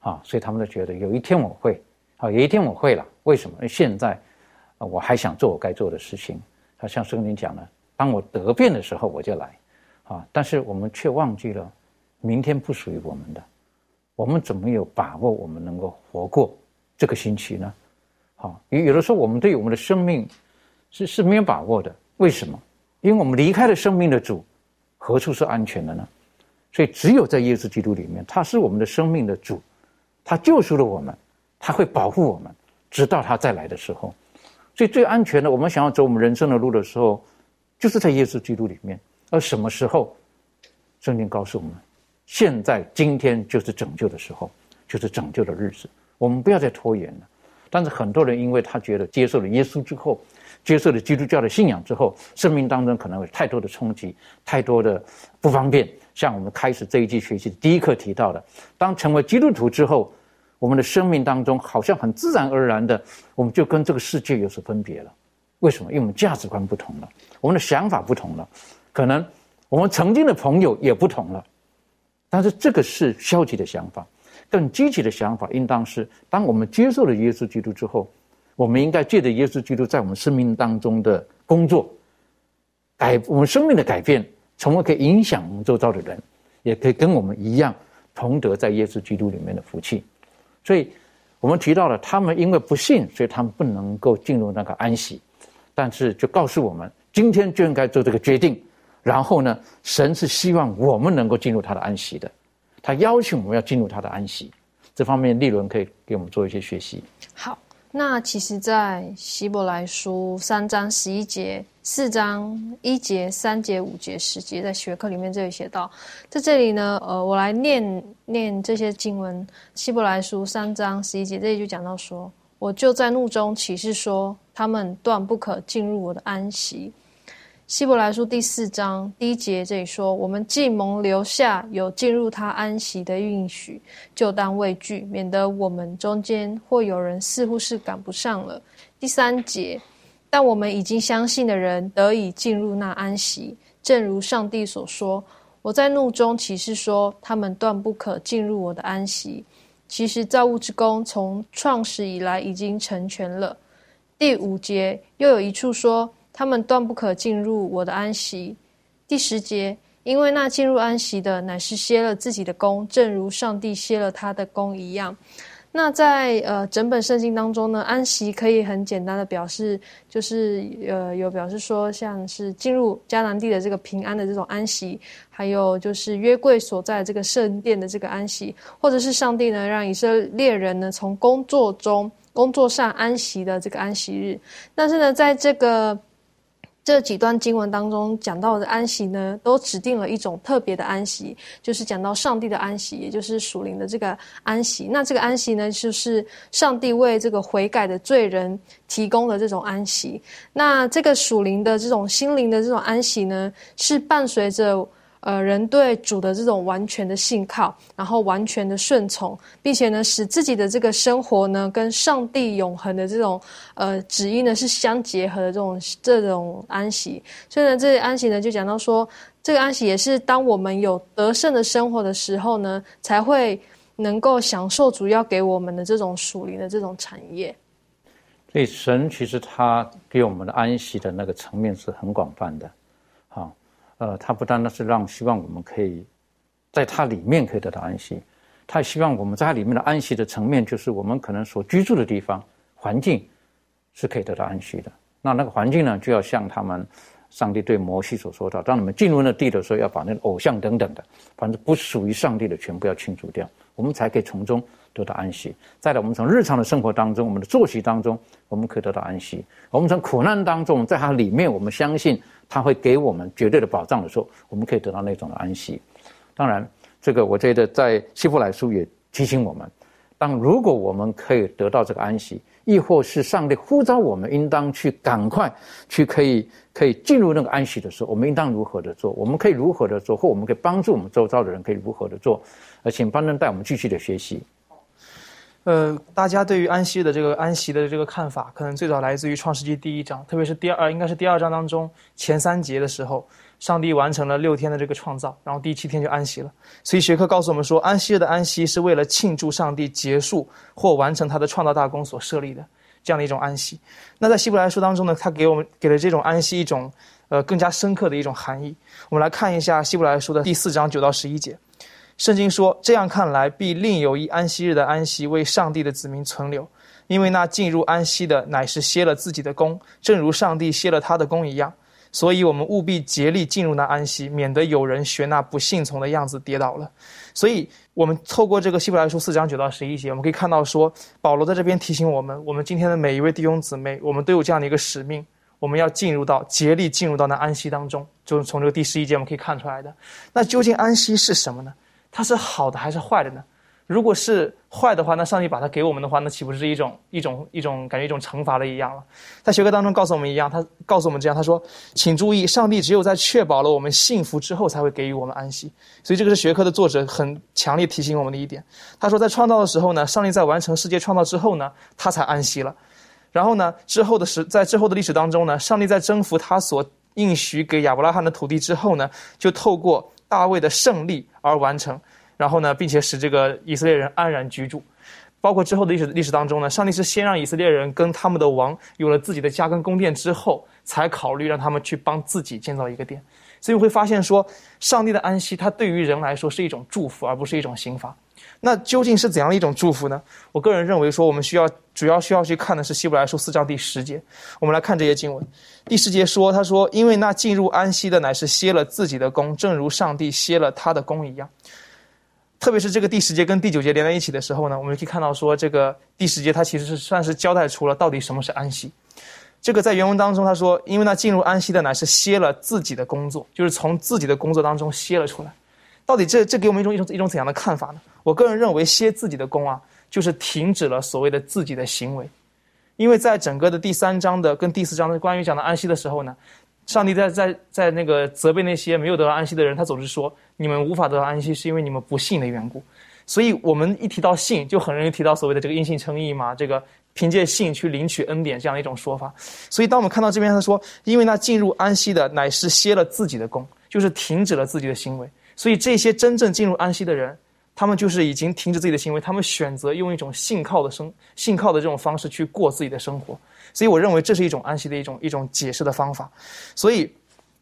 啊，所以他们就觉得有一天我会。好，有一天我会了。为什么？现在，我还想做我该做的事情。他像圣经讲的，当我得病的时候，我就来。啊，但是我们却忘记了，明天不属于我们的。我们怎么有把握我们能够活过这个星期呢？好，有有的时候我们对我们的生命是是没有把握的。为什么？因为我们离开了生命的主，何处是安全的呢？所以只有在耶稣基督里面，他是我们的生命的主，他救赎了我们。他会保护我们，直到他再来的时候。所以最安全的，我们想要走我们人生的路的时候，就是在耶稣基督里面。而什么时候？圣经告诉我们，现在今天就是拯救的时候，就是拯救的日子。我们不要再拖延了。但是很多人因为他觉得接受了耶稣之后，接受了基督教的信仰之后，生命当中可能有太多的冲击，太多的不方便。像我们开始这一季学习第一课提到的，当成为基督徒之后。我们的生命当中，好像很自然而然的，我们就跟这个世界有所分别了。为什么？因为我们价值观不同了，我们的想法不同了，可能我们曾经的朋友也不同了。但是这个是消极的想法，更积极的想法应当是：当我们接受了耶稣基督之后，我们应该借着耶稣基督在我们生命当中的工作，改我们生命的改变，从而可以影响我们周遭的人，也可以跟我们一样同得在耶稣基督里面的福气。所以，我们提到了他们因为不信，所以他们不能够进入那个安息。但是，就告诉我们，今天就应该做这个决定，然后呢，神是希望我们能够进入他的安息的，他邀请我们要进入他的安息。这方面，利伦可以给我们做一些学习。好，那其实，在希伯来书三章十一节、四章一节、三节、五节、十节，在学科里面这里写到，在这里呢，呃，我来念念这些经文。希伯来书三章十一节这里就讲到说：“我就在怒中起誓说，他们断不可进入我的安息。”希伯来书第四章第一节这里说：“我们既蒙留下有进入他安息的允许，就当畏惧，免得我们中间或有人似乎是赶不上了。”第三节：“但我们已经相信的人得以进入那安息，正如上帝所说：我在怒中启示说，他们断不可进入我的安息。其实造物之功从创始以来已经成全了。”第五节又有一处说。他们断不可进入我的安息。第十节，因为那进入安息的，乃是歇了自己的功，正如上帝歇了他的功一样。那在呃整本圣经当中呢，安息可以很简单的表示，就是呃有表示说，像是进入迦南地的这个平安的这种安息，还有就是约柜所在这个圣殿的这个安息，或者是上帝呢让以色列人呢从工作中工作上安息的这个安息日。但是呢，在这个这几段经文当中讲到的安息呢，都指定了一种特别的安息，就是讲到上帝的安息，也就是属灵的这个安息。那这个安息呢，就是上帝为这个悔改的罪人提供的这种安息。那这个属灵的这种心灵的这种安息呢，是伴随着。呃，人对主的这种完全的信靠，然后完全的顺从，并且呢，使自己的这个生活呢，跟上帝永恒的这种呃旨意呢是相结合的这种这种安息。所以呢，这安息呢就讲到说，这个安息也是当我们有得胜的生活的时候呢，才会能够享受主要给我们的这种属灵的这种产业。所以神其实他给我们的安息的那个层面是很广泛的，呃，他不单单是让希望我们可以在它里面可以得到安息，他希望我们在它里面的安息的层面，就是我们可能所居住的地方环境是可以得到安息的。那那个环境呢，就要像他们上帝对摩西所说的，当你们进入那地的时候，要把那个偶像等等的，反正不属于上帝的全部要清除掉，我们才可以从中得到安息。再来，我们从日常的生活当中，我们的作息当中，我们可以得到安息。我们从苦难当中，在它里面，我们相信。它会给我们绝对的保障的时候，我们可以得到那种的安息。当然，这个我觉得在希伯来书也提醒我们：当如果我们可以得到这个安息，亦或是上帝呼召我们应当去赶快去可以可以进入那个安息的时候，我们应当如何的做？我们可以如何的做？或我们可以帮助我们周遭的人可以如何的做？呃请班人带我们继续的学习。呃，大家对于安息的这个安息的这个看法，可能最早来自于创世纪第一章，特别是第二，应该是第二章当中前三节的时候，上帝完成了六天的这个创造，然后第七天就安息了。所以学科告诉我们说，安息日的安息是为了庆祝上帝结束或完成他的创造大功所设立的这样的一种安息。那在希伯来书当中呢，他给我们给了这种安息一种呃更加深刻的一种含义。我们来看一下希伯来书的第四章九到十一节。圣经说：“这样看来，必另有一安息日的安息为上帝的子民存留，因为那进入安息的乃是歇了自己的功，正如上帝歇了他的功一样。所以，我们务必竭力进入那安息，免得有人学那不信从的样子跌倒了。所以，我们透过这个希伯来书四章九到十一节，我们可以看到说，保罗在这边提醒我们：我们今天的每一位弟兄姊妹，我们都有这样的一个使命，我们要进入到竭力进入到那安息当中。就是从这个第十一节我们可以看出来的。那究竟安息是什么呢？”它是好的还是坏的呢？如果是坏的话，那上帝把它给我们的话，那岂不是一种一种一种感觉一种惩罚的一样了？在学科当中告诉我们一样，他告诉我们这样，他说：“请注意，上帝只有在确保了我们幸福之后，才会给予我们安息。”所以这个是学科的作者很强烈提醒我们的一点。他说，在创造的时候呢，上帝在完成世界创造之后呢，他才安息了。然后呢，之后的时在之后的历史当中呢，上帝在征服他所应许给亚伯拉罕的土地之后呢，就透过。大卫的胜利而完成，然后呢，并且使这个以色列人安然居住，包括之后的历史历史当中呢，上帝是先让以色列人跟他们的王有了自己的家跟宫殿之后，才考虑让他们去帮自己建造一个殿。所以会发现说，上帝的安息，它对于人来说是一种祝福，而不是一种刑罚。那究竟是怎样的一种祝福呢？我个人认为说，我们需要主要需要去看的是希伯来书四章第十节。我们来看这些经文。第十节说：“他说，因为那进入安息的乃是歇了自己的功，正如上帝歇了他的功一样。”特别是这个第十节跟第九节连在一起的时候呢，我们可以看到说，这个第十节它其实是算是交代出了到底什么是安息。这个在原文当中他说：“因为那进入安息的乃是歇了自己的工作，就是从自己的工作当中歇了出来。”到底这这给我们一种一种一种怎样的看法呢？我个人认为歇自己的功啊，就是停止了所谓的自己的行为，因为在整个的第三章的跟第四章的关于讲的安息的时候呢，上帝在在在那个责备那些没有得到安息的人，他总是说你们无法得到安息是因为你们不信的缘故。所以我们一提到信，就很容易提到所谓的这个因信称义嘛，这个凭借信去领取恩典这样的一种说法。所以当我们看到这边他说，因为那进入安息的乃是歇了自己的功，就是停止了自己的行为。所以这些真正进入安息的人，他们就是已经停止自己的行为，他们选择用一种信靠的生、信靠的这种方式去过自己的生活。所以我认为这是一种安息的一种一种解释的方法。所以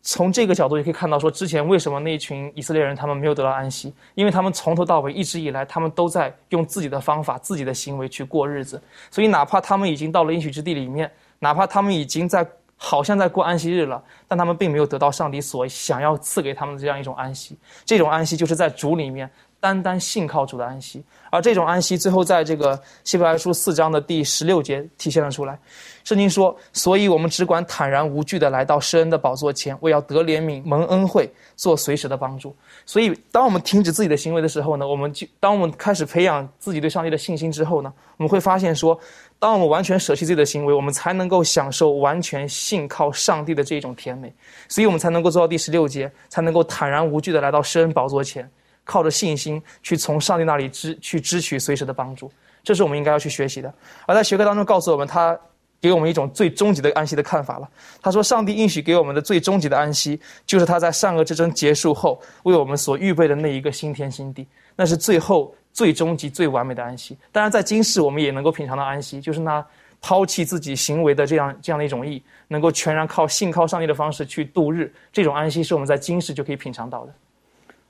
从这个角度也可以看到，说之前为什么那一群以色列人他们没有得到安息，因为他们从头到尾一直以来，他们都在用自己的方法、自己的行为去过日子。所以哪怕他们已经到了应许之地里面，哪怕他们已经在。好像在过安息日了，但他们并没有得到上帝所想要赐给他们的这样一种安息。这种安息就是在主里面单单信靠主的安息。而这种安息，最后在这个希伯来书四章的第十六节体现了出来。圣经说：“所以我们只管坦然无惧的来到施恩的宝座前，为要得怜悯、蒙恩惠、做随时的帮助。”所以，当我们停止自己的行为的时候呢，我们就当我们开始培养自己对上帝的信心之后呢，我们会发现说。当我们完全舍弃自己的行为，我们才能够享受完全信靠上帝的这种甜美，所以我们才能够做到第十六节，才能够坦然无惧的来到施恩宝座前，靠着信心去从上帝那里支去支取随时的帮助。这是我们应该要去学习的。而在学科当中告诉我们，他给我们一种最终极的安息的看法了。他说，上帝应许给我们的最终极的安息，就是他在善恶之争结束后为我们所预备的那一个新天新地，那是最后。最终极、最完美的安息。当然，在今世我们也能够品尝到安息，就是那抛弃自己行为的这样这样的一种意，能够全然靠信靠上帝的方式去度日。这种安息是我们在今世就可以品尝到的。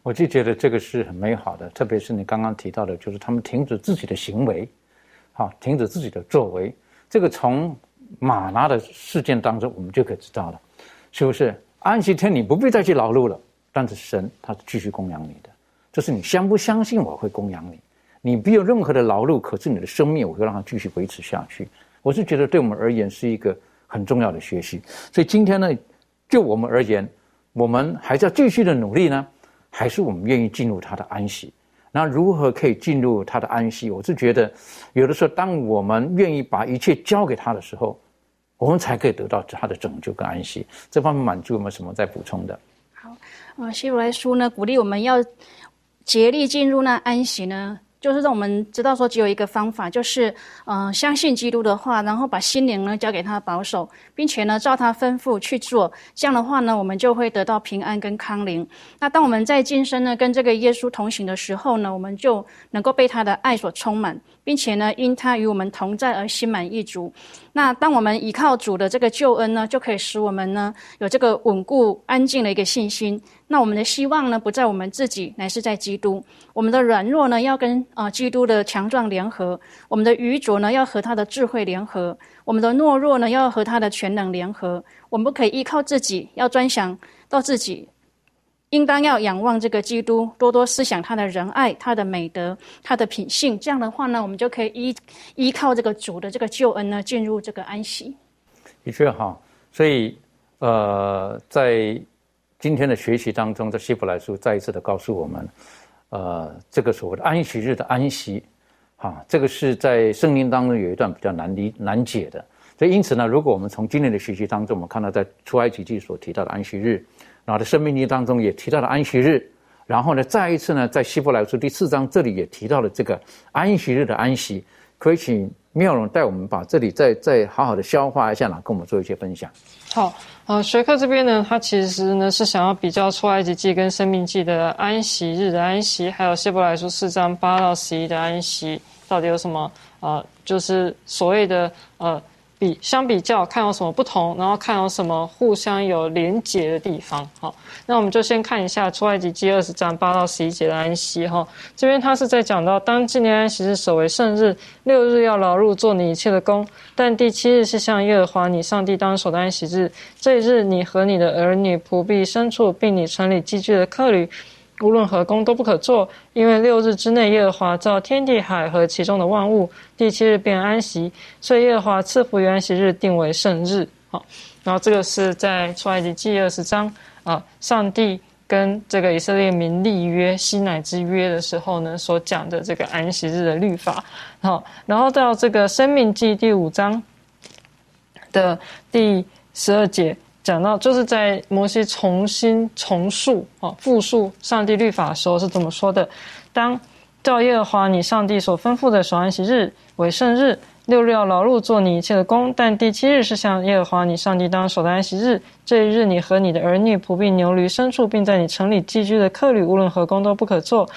我就觉得这个是很美好的，特别是你刚刚提到的，就是他们停止自己的行为，好，停止自己的作为。这个从马拉的事件当中，我们就可以知道了，是不是？安息天你不必再去劳碌了，但是神他是继续供养你的。就是你相不相信我会供养你？你没有任何的劳碌，可是你的生命我会让它继续维持下去。我是觉得对我们而言是一个很重要的学习。所以今天呢，就我们而言，我们还是要继续的努力呢，还是我们愿意进入他的安息？那如何可以进入他的安息？我是觉得，有的时候当我们愿意把一切交给他的时候，我们才可以得到他的拯救跟安息。这方面满足有没有什么再补充的？好，啊，希伯来书呢，鼓励我们要。竭力进入那安息呢，就是让我们知道说，只有一个方法，就是嗯，相信基督的话，然后把心灵呢交给他保守，并且呢照他吩咐去做。这样的话呢，我们就会得到平安跟康宁。那当我们在今生呢跟这个耶稣同行的时候呢，我们就能够被他的爱所充满。并且呢，因他与我们同在而心满意足。那当我们依靠主的这个救恩呢，就可以使我们呢有这个稳固安静的一个信心。那我们的希望呢，不在我们自己，乃是在基督。我们的软弱呢，要跟啊基督的强壮联合；我们的愚拙呢，要和他的智慧联合；我们的懦弱呢，要和他的全能联合。我们不可以依靠自己，要专想到自己。应当要仰望这个基督，多多思想他的仁爱、他的美德、他的品性。这样的话呢，我们就可以依依靠这个主的这个救恩呢，进入这个安息。的确哈，所以呃，在今天的学习当中，这希伯来书再一次的告诉我们，呃，这个所谓的安息日的安息，哈，这个是在圣经当中有一段比较难理难解的。所以因此呢，如果我们从今天的学习当中，我们看到在出埃及记所提到的安息日。然后在生命记当中也提到了安息日，然后呢，再一次呢，在希伯来书第四章这里也提到了这个安息日的安息，可以请妙容带我们把这里再再好好的消化一下，呢，跟我们做一些分享。好，呃，学科这边呢，它其实呢是想要比较出埃及记跟生命记的安息日的安息，还有希伯来书四章八到十一的安息，到底有什么呃，就是所谓的呃。比相比较看有什么不同，然后看有什么互相有连结的地方。好，那我们就先看一下出埃及记二十章八到十一节的安息。哈，这边他是在讲到，当纪念安息日守为圣日，六日要劳碌做你一切的工，但第七日是向耶和华你上帝当守的安息日。这一日，你和你的儿女、仆婢、牲畜，并你城里寄居的客旅。无论何工都不可做，因为六日之内耶和华造天地海和其中的万物，第七日便安息，所以耶和华赐福于安息日，定为圣日。好，然后这个是在出埃及记二十章啊，上帝跟这个以色列民立约西乃之约的时候呢，所讲的这个安息日的律法。好，然后到这个生命记第五章的第十二节。讲到就是在摩西重新重述啊复述上帝律法的时候是怎么说的？当照耶和华你上帝所吩咐的守安息日为圣日，六日要劳碌做你一切的工，但第七日是向耶和华你上帝当守的安息日。这一日你和你的儿女、仆婢、牛驴、牲畜，并在你城里寄居的客旅，无论何工都不可做。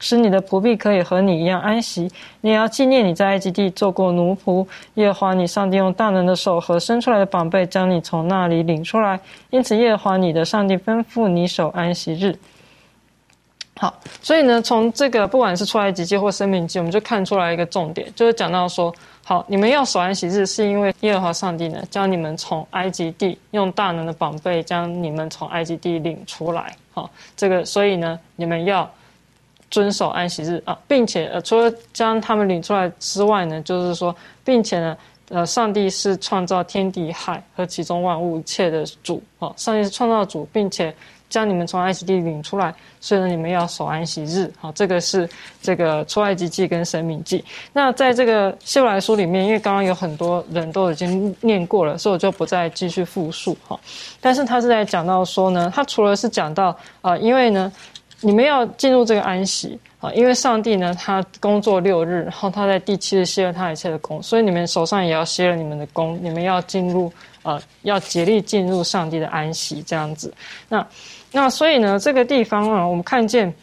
使你的仆婢可以和你一样安息，你也要纪念你在埃及地做过奴仆。耶和华你上帝用大能的手和伸出来的膀臂将你从那里领出来，因此耶和华你的上帝吩咐你守安息日。好，所以呢，从这个不管是出埃及记或生命记，我们就看出来一个重点，就是讲到说，好，你们要守安息日，是因为耶和华上帝呢将你们从埃及地用大能的宝贝将你们从埃及地领出来。好，这个所以呢，你们要。遵守安息日啊，并且呃，除了将他们领出来之外呢，就是说，并且呢，呃，上帝是创造天地海和其中万物一切的主啊，上帝是创造主，并且将你们从安息地领出来，所以呢，你们要守安息日好，这个是这个出埃及记跟神明记。那在这个希伯来书里面，因为刚刚有很多人都已经念过了，所以我就不再继续复述哈。但是他是在讲到说呢，他除了是讲到啊，因为呢。你们要进入这个安息啊，因为上帝呢，他工作六日，然后他在第七日歇了他一切的工，所以你们手上也要歇了你们的工，你们要进入呃，要竭力进入上帝的安息这样子。那那所以呢，这个地方啊，我们看见，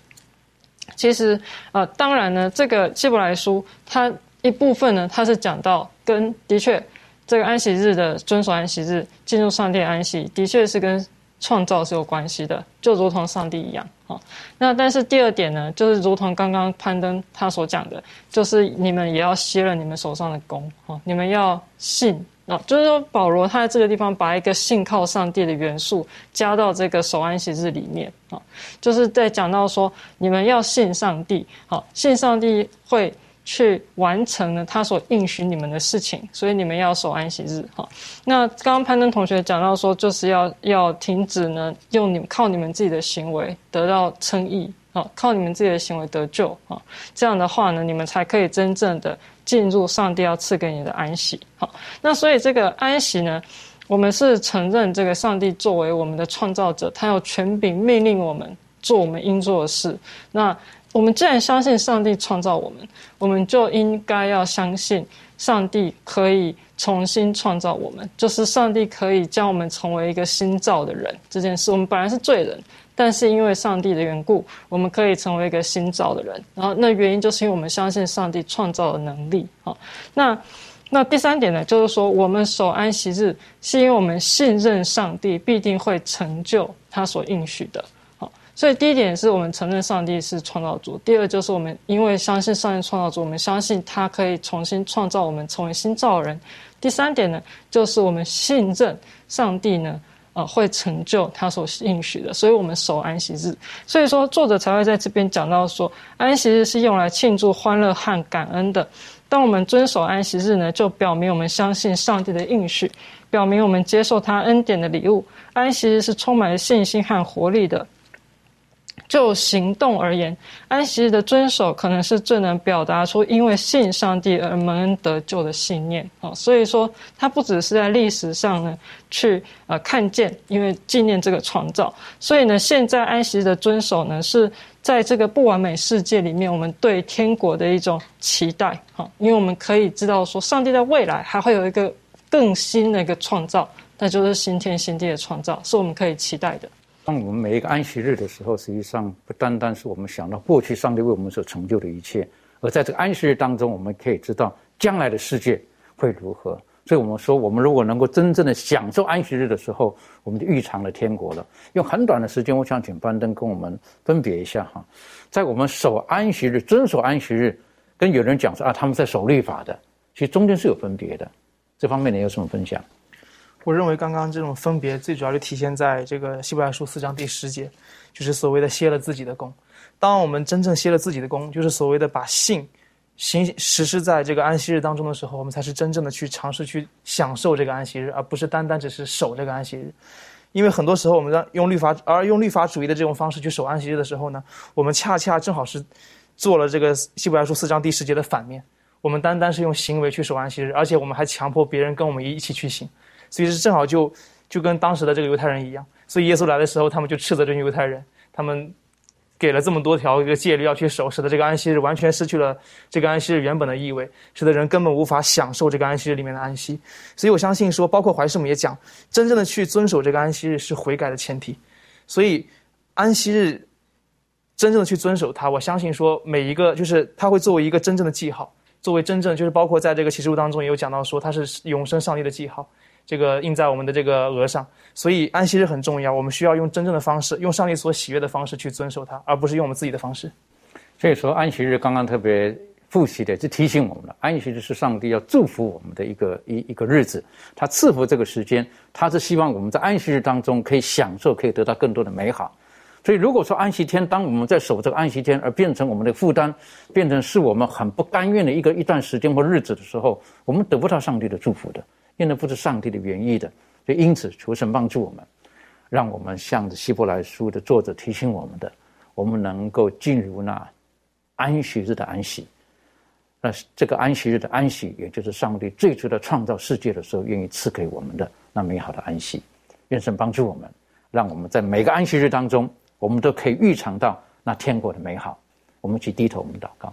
其实呃，当然呢，这个希伯来书它一部分呢，它是讲到跟的确这个安息日的遵守安息日，进入上帝安息，的确是跟。创造是有关系的，就如同上帝一样啊。那但是第二点呢，就是如同刚刚攀登他所讲的，就是你们也要歇了你们手上的功啊，你们要信啊。就是说保罗他在这个地方把一个信靠上帝的元素加到这个守安息日里面啊，就是在讲到说你们要信上帝，好，信上帝会。去完成了他所应许你们的事情，所以你们要守安息日哈。那刚刚攀登同学讲到说，就是要要停止呢，用你们靠你们自己的行为得到称义啊，靠你们自己的行为得救啊。这样的话呢，你们才可以真正的进入上帝要赐给你的安息。好，那所以这个安息呢，我们是承认这个上帝作为我们的创造者，他有权柄命令我们做我们应做的事。那我们既然相信上帝创造我们，我们就应该要相信上帝可以重新创造我们，就是上帝可以将我们成为一个新造的人这件事。我们本来是罪人，但是因为上帝的缘故，我们可以成为一个新造的人。然后那原因就是因为我们相信上帝创造的能力。好，那那第三点呢，就是说我们守安息日，是因为我们信任上帝必定会成就他所应许的。所以第一点是我们承认上帝是创造主，第二就是我们因为相信上帝创造主，我们相信他可以重新创造我们成为新造人。第三点呢，就是我们信任上帝呢，呃，会成就他所应许的，所以我们守安息日。所以说作者才会在这边讲到说，安息日是用来庆祝欢乐和感恩的。当我们遵守安息日呢，就表明我们相信上帝的应许，表明我们接受他恩典的礼物。安息日是充满了信心和活力的。就行动而言，安息日的遵守可能是最能表达出因为信上帝而蒙恩得救的信念啊。所以说，它不只是在历史上呢去呃看见，因为纪念这个创造。所以呢，现在安息日的遵守呢，是在这个不完美世界里面，我们对天国的一种期待哈。因为我们可以知道说，上帝在未来还会有一个更新的一个创造，那就是新天新地的创造，是我们可以期待的。当我们每一个安息日的时候，实际上不单单是我们想到过去上帝为我们所成就的一切，而在这个安息日当中，我们可以知道将来的世界会如何。所以我们说，我们如果能够真正的享受安息日的时候，我们就预尝了天国了。用很短的时间，我想请班登跟我们分别一下哈，在我们守安息日、遵守安息日，跟有人讲说啊，他们在守律法的，其实中间是有分别的。这方面你有什么分享？我认为刚刚这种分别最主要就体现在这个希伯来书四章第十节，就是所谓的歇了自己的功。当我们真正歇了自己的功，就是所谓的把信。行实施在这个安息日当中的时候，我们才是真正的去尝试去享受这个安息日，而不是单单只是守这个安息日。因为很多时候我们让用律法而用律法主义的这种方式去守安息日的时候呢，我们恰恰正好是做了这个希伯来书四章第十节的反面。我们单单是用行为去守安息日，而且我们还强迫别人跟我们一起去行，所以是正好就就跟当时的这个犹太人一样。所以耶稣来的时候，他们就斥责这些犹太人，他们。给了这么多条一个戒律要去守，使得这个安息日完全失去了这个安息日原本的意味，使得人根本无法享受这个安息日里面的安息。所以我相信说，包括怀师母也讲，真正的去遵守这个安息日是悔改的前提。所以安息日真正的去遵守它，我相信说每一个就是它会作为一个真正的记号，作为真正就是包括在这个启示录当中也有讲到说它是永生上帝的记号。这个印在我们的这个额上，所以安息日很重要。我们需要用真正的方式，用上帝所喜悦的方式去遵守它，而不是用我们自己的方式。所以说，安息日刚刚特别复习的，就提醒我们了：安息日是上帝要祝福我们的一个一一个日子，他赐福这个时间，他是希望我们在安息日当中可以享受，可以得到更多的美好。所以，如果说安息天，当我们在守这个安息天，而变成我们的负担，变成是我们很不甘愿的一个一段时间或日子的时候，我们得不到上帝的祝福的。因为不是上帝的原意的，所以因此求神帮助我们，让我们向着希伯来书的作者提醒我们的，我们能够进入那安息日的安息。那这个安息日的安息，也就是上帝最初的创造世界的时候，愿意赐给我们的那美好的安息。愿神帮助我们，让我们在每个安息日当中，我们都可以预尝到那天国的美好。我们去低头，我们祷告。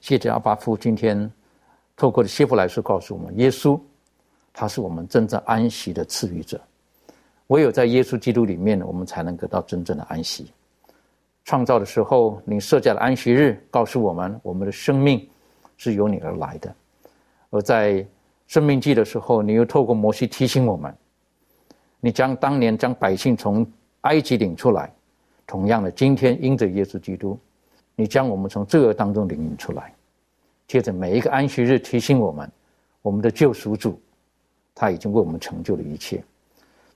谢谢阿巴夫今天。透过的希伯来书告诉我们，耶稣他是我们真正安息的赐予者。唯有在耶稣基督里面，我们才能得到真正的安息。创造的时候，你设下了安息日，告诉我们，我们的生命是由你而来的。而在生命记的时候，你又透过摩西提醒我们，你将当年将百姓从埃及领出来，同样的，今天因着耶稣基督，你将我们从罪恶当中领出来。接着每一个安息日提醒我们，我们的救赎主他已经为我们成就了一切。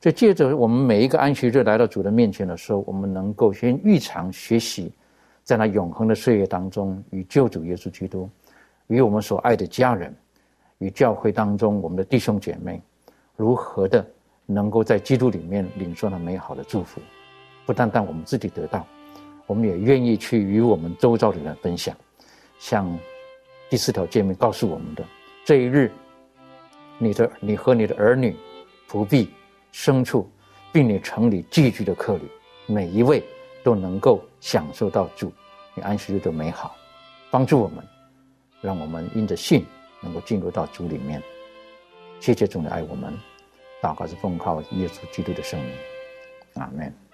所以借着我们每一个安息日来到主的面前的时候，我们能够先预尝学习，在那永恒的岁月当中，与救主耶稣基督，与我们所爱的家人，与教会当中我们的弟兄姐妹，如何的能够在基督里面领受那美好的祝福。不单单我们自己得到，我们也愿意去与我们周遭的人分享，像。第四条诫命告诉我们的：这一日，你的你和你的儿女、仆婢、牲畜，并你城里寄居的客旅，每一位都能够享受到主你安息日的美好，帮助我们，让我们因着信能够进入到主里面。谢谢主的爱我们，祷告是奉靠耶稣基督的圣名，阿门。